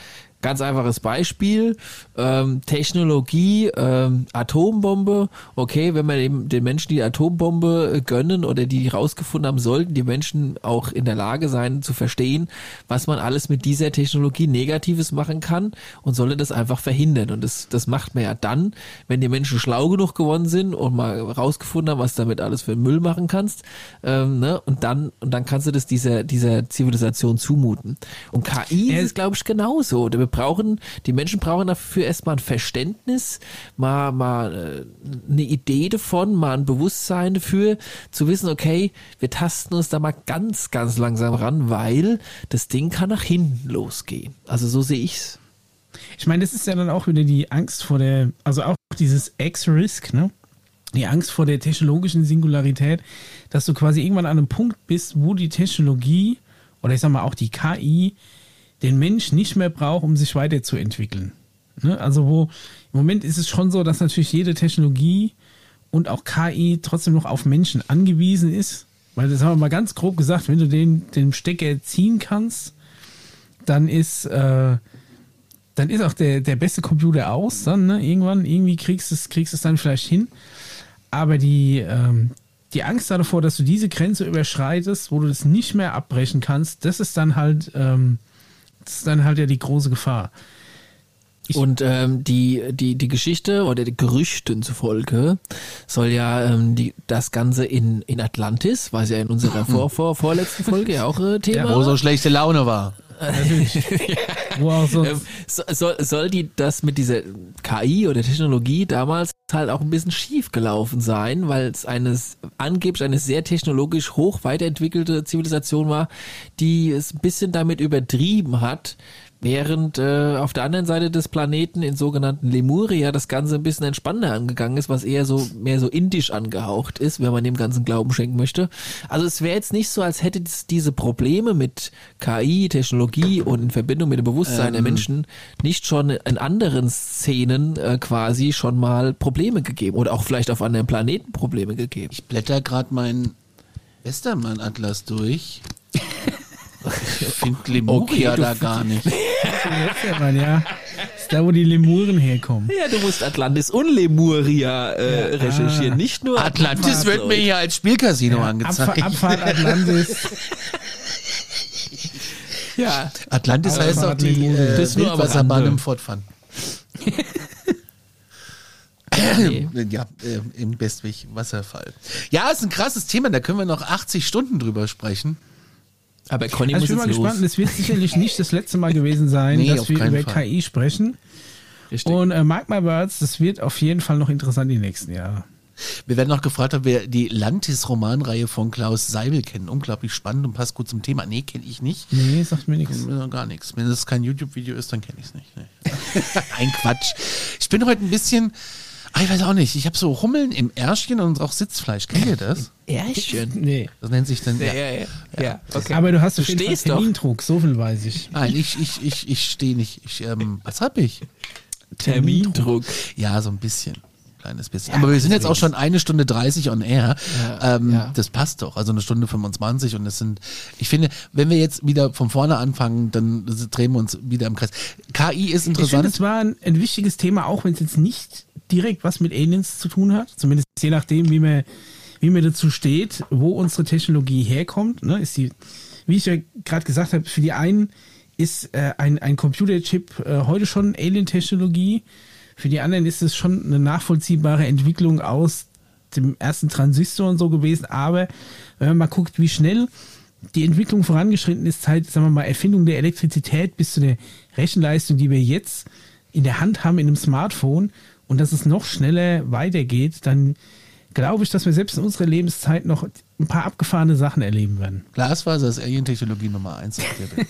Ganz einfaches Beispiel, ähm, Technologie, ähm, Atombombe, okay, wenn wir eben den Menschen die Atombombe äh, gönnen oder die rausgefunden haben, sollten die Menschen auch in der Lage sein zu verstehen, was man alles mit dieser Technologie Negatives machen kann und solle das einfach verhindern. Und das, das macht man ja dann, wenn die Menschen schlau genug geworden sind und mal rausgefunden haben, was damit alles für Müll machen kannst, ähm, ne? und dann und dann kannst du das dieser dieser Zivilisation zumuten. Und KI Ja, ist, glaube ich, genauso. Wir brauchen, die Menschen brauchen dafür erstmal ein Verständnis, mal, mal äh, eine Idee davon, mal ein Bewusstsein dafür, zu wissen, okay, wir tasten uns da mal ganz, ganz langsam ran, weil das Ding kann nach hinten losgehen. Also so sehe ich's. Ich meine, das ist ja dann auch wieder die Angst vor der, also auch dieses X-Risk, ne? Die Angst vor der technologischen Singularität, dass du quasi irgendwann an einem Punkt bist, wo die Technologie oder ich sag mal auch die KI den Mensch nicht mehr braucht, um sich weiterzuentwickeln. Ne? Also wo im Moment ist es schon so, dass natürlich jede Technologie und auch KI trotzdem noch auf Menschen angewiesen ist. Weil das haben wir mal ganz grob gesagt, wenn du den, den Stecker ziehen kannst, dann ist äh, dann ist auch der, der beste Computer aus, dann, ne? Irgendwann, irgendwie kriegst du es, kriegst es dann vielleicht hin. Aber die, ähm, die Angst davor, dass du diese Grenze überschreitest, wo du das nicht mehr abbrechen kannst, das ist dann halt, ähm, das ist dann halt ja die große Gefahr. Ich- Und ähm, die, die, die Geschichte oder die Gerüchten zufolge soll ja ähm, die, das Ganze in, in Atlantis, was ja in unserer vor, vor, vorletzten Folge ja auch äh, Thema Ja. Wo so schlechte Laune war. Natürlich. Ähm, so, soll, soll die das mit dieser KI oder Technologie damals halt auch ein bisschen schief gelaufen sein, weil es eines angeblich eine sehr technologisch hoch weiterentwickelte Zivilisation war, die es ein bisschen damit übertrieben hat, Während äh, auf der anderen Seite des Planeten in sogenannten Lemuria das Ganze ein bisschen entspannter angegangen ist, was eher so mehr so indisch angehaucht ist, wenn man dem Ganzen Glauben schenken möchte. Also es wäre jetzt nicht so, als hätte es diese Probleme mit KI, Technologie und in Verbindung mit dem Bewusstsein der Menschen nicht schon in anderen Szenen äh, quasi schon mal Probleme gegeben oder auch vielleicht auf anderen Planeten Probleme gegeben. Ich blätter gerade meinen Westermann-Atlas durch. Ich finde Lemuria Okay, da gar nicht. Ja, ja. Das ist da, wo die Lemuren herkommen. Ja, du musst Atlantis und Lemuria äh, recherchieren, nicht nur Atlantis wird mir hier als Spielcasino Abfa angezeigt. Abfahrt Atlantis. Ja, Atlantis Aber heißt das auch die Lemuria. äh, Das ist nur am Wildwasserbahn im Fortfahren. nee. Ja, äh, im Bestwig Wasserfall. Ja, ist ein krasses Thema, da können wir noch 80 Stunden drüber sprechen. Aber Conny Also ich muss bin jetzt mal gespannt, los. es wird sicherlich nicht das letzte Mal gewesen sein, Nee, dass wir über Fall. KI sprechen. Richtig. Und äh, mark my words, das wird auf jeden Fall noch interessant die nächsten Jahre. Wir werden noch gefragt, ob wir die Lantis-Romanreihe von Klaus Seibel kennen. Unglaublich spannend und passt gut zum Thema. Nee, kenne ich nicht. Nee, sagt mir nichts. Gar nichts. Wenn es kein YouTube-Video ist, dann kenne ich es nicht. Nee. Ein Quatsch. Ich bin heute ein bisschen, ah, ich weiß auch nicht, ich habe so Hummeln im Ärschchen und auch Sitzfleisch. Kennt ihr das? Ärchen. Nee. Das nennt sich dann. Ja, ja, ja. ja okay. Aber du hast Du stehst doch. Termindruck, so viel weiß ich. Nein, ich, ich, ich, ich stehe nicht. Ich, ähm, was hab ich? Termindruck. Ja, so ein bisschen. Kleines bisschen. Aber wir sind jetzt auch schon eine Stunde 30 on air. ähm, ja. Das passt doch. Also eine Stunde 25 und es sind, ich finde, wenn wir jetzt wieder von vorne anfangen, dann drehen wir uns wieder im Kreis. KI ist Ich finde, interessant. es war ein, ein wichtiges Thema, auch wenn es jetzt nicht direkt was mit Aliens zu tun hat. Zumindest je nachdem, wie man, wie man dazu steht, wo unsere Technologie herkommt. Ne, ist die, wie ich ja gerade gesagt habe, für die einen ist äh, ein, ein Computerchip äh, heute schon Alien-Technologie. Für die anderen ist es schon eine nachvollziehbare Entwicklung aus dem ersten Transistor und so gewesen. Aber wenn man mal guckt, wie schnell die Entwicklung vorangeschritten ist, seit, sagen wir mal, Erfindung der Elektrizität bis zu der Rechenleistung, die wir jetzt in der Hand haben in einem Smartphone und dass es noch schneller weitergeht, dann glaube ich, dass wir selbst in unserer Lebenszeit noch ein paar abgefahrene Sachen erleben werden. Glasfaser ist Alien-Technologie Nummer eins. auf der Welt.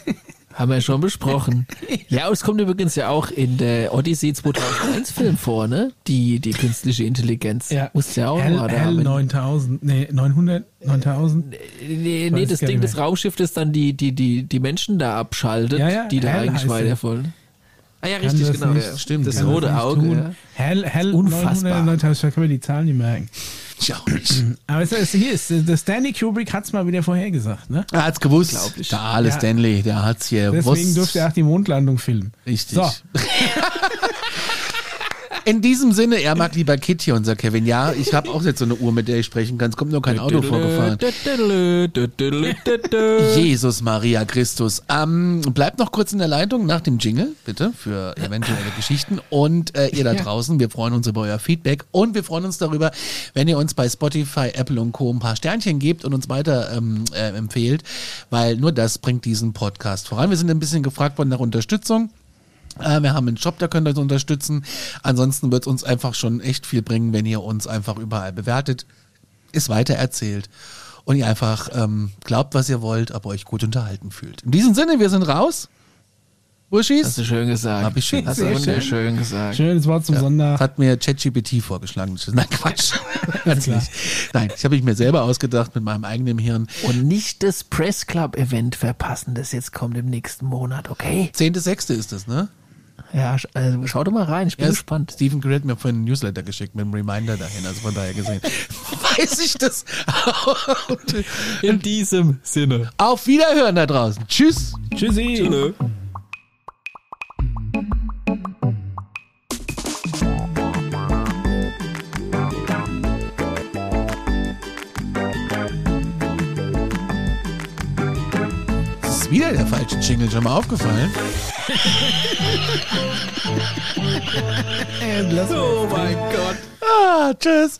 Haben wir schon besprochen. Ja, und es kommt übrigens ja auch in der Odyssey 2001 Film vor, ne? Die, die künstliche Intelligenz. Muss ja auch Hell, mal da haben. 9000, nee, 900, 9000. Nee, nee das Ding des das dann die, die, die, die Menschen da abschaltet, Ja, ja, die da Hell eigentlich heißt weiter er. wollen. Ah ja, richtig, das genau. nicht- ja. stimmt, Das rote Auge. tun. Ja. Hell, Hell Unfassbar. 900, 9000, ich kann mir die Zahlen nicht merken. Ich auch nicht. Aber es ist, hier ist, der Stanley Kubrick hat es mal wieder vorhergesagt, ne? Er hat's gewusst. Unglaublich. Der alle Ja. Stanley, der hat's hier Deswegen gewusst. durfte er auch die Mondlandung filmen. Richtig. So. In diesem Sinne, er mag lieber Kit hier, unser Kevin. Ja, ich habe auch jetzt so eine Uhr, mit der ich sprechen kann. Es kommt nur kein Auto vorgefahren. Jesus Maria Christus. Ähm, bleibt noch kurz in der Leitung nach dem Jingle, bitte, für eventuelle Geschichten. Und äh, ihr da draußen, wir freuen uns über euer Feedback und wir freuen uns darüber, wenn ihr uns bei Spotify, Apple und Co. ein paar Sternchen gebt und uns weiter ähm, äh, empfehlt, weil nur das bringt diesen Podcast voran. Wir sind ein bisschen gefragt worden nach Unterstützung. Äh, wir haben einen Shop, da könnt ihr uns unterstützen. Ansonsten wird es uns einfach schon echt viel bringen, wenn ihr uns einfach überall bewertet, es weitererzählt und ihr einfach ähm, glaubt, was ihr wollt, aber euch gut unterhalten fühlt. In diesem Sinne, wir sind raus. Burschis, Hast du schön gesagt. Hab ich schön Hast du gesagt. wunderschön gesagt. Schönes Wort zum das Sonntag. hat mir ChatGPT vorgeschlagen. Das ist- Nein, Quatsch. Ganz nicht. Nein, ich habe ich mir selber ausgedacht mit meinem eigenen Hirn. Und nicht das Press Club Event verpassen, das jetzt kommt im nächsten Monat, okay? 10.6. ist das, ne? Ja, also schau doch mal rein, ich bin Ja, gespannt. Stephen Grid hat mir vorhin einen Newsletter geschickt mit einem Reminder dahin, also von daher gesehen. Weiß ich das? In diesem Sinne. Auf Wiederhören da draußen. Tschüss. Tschüssi. Das ist wieder der falsche Jingle, schon mal aufgefallen? Oh mein Gott. Ah, tschüss.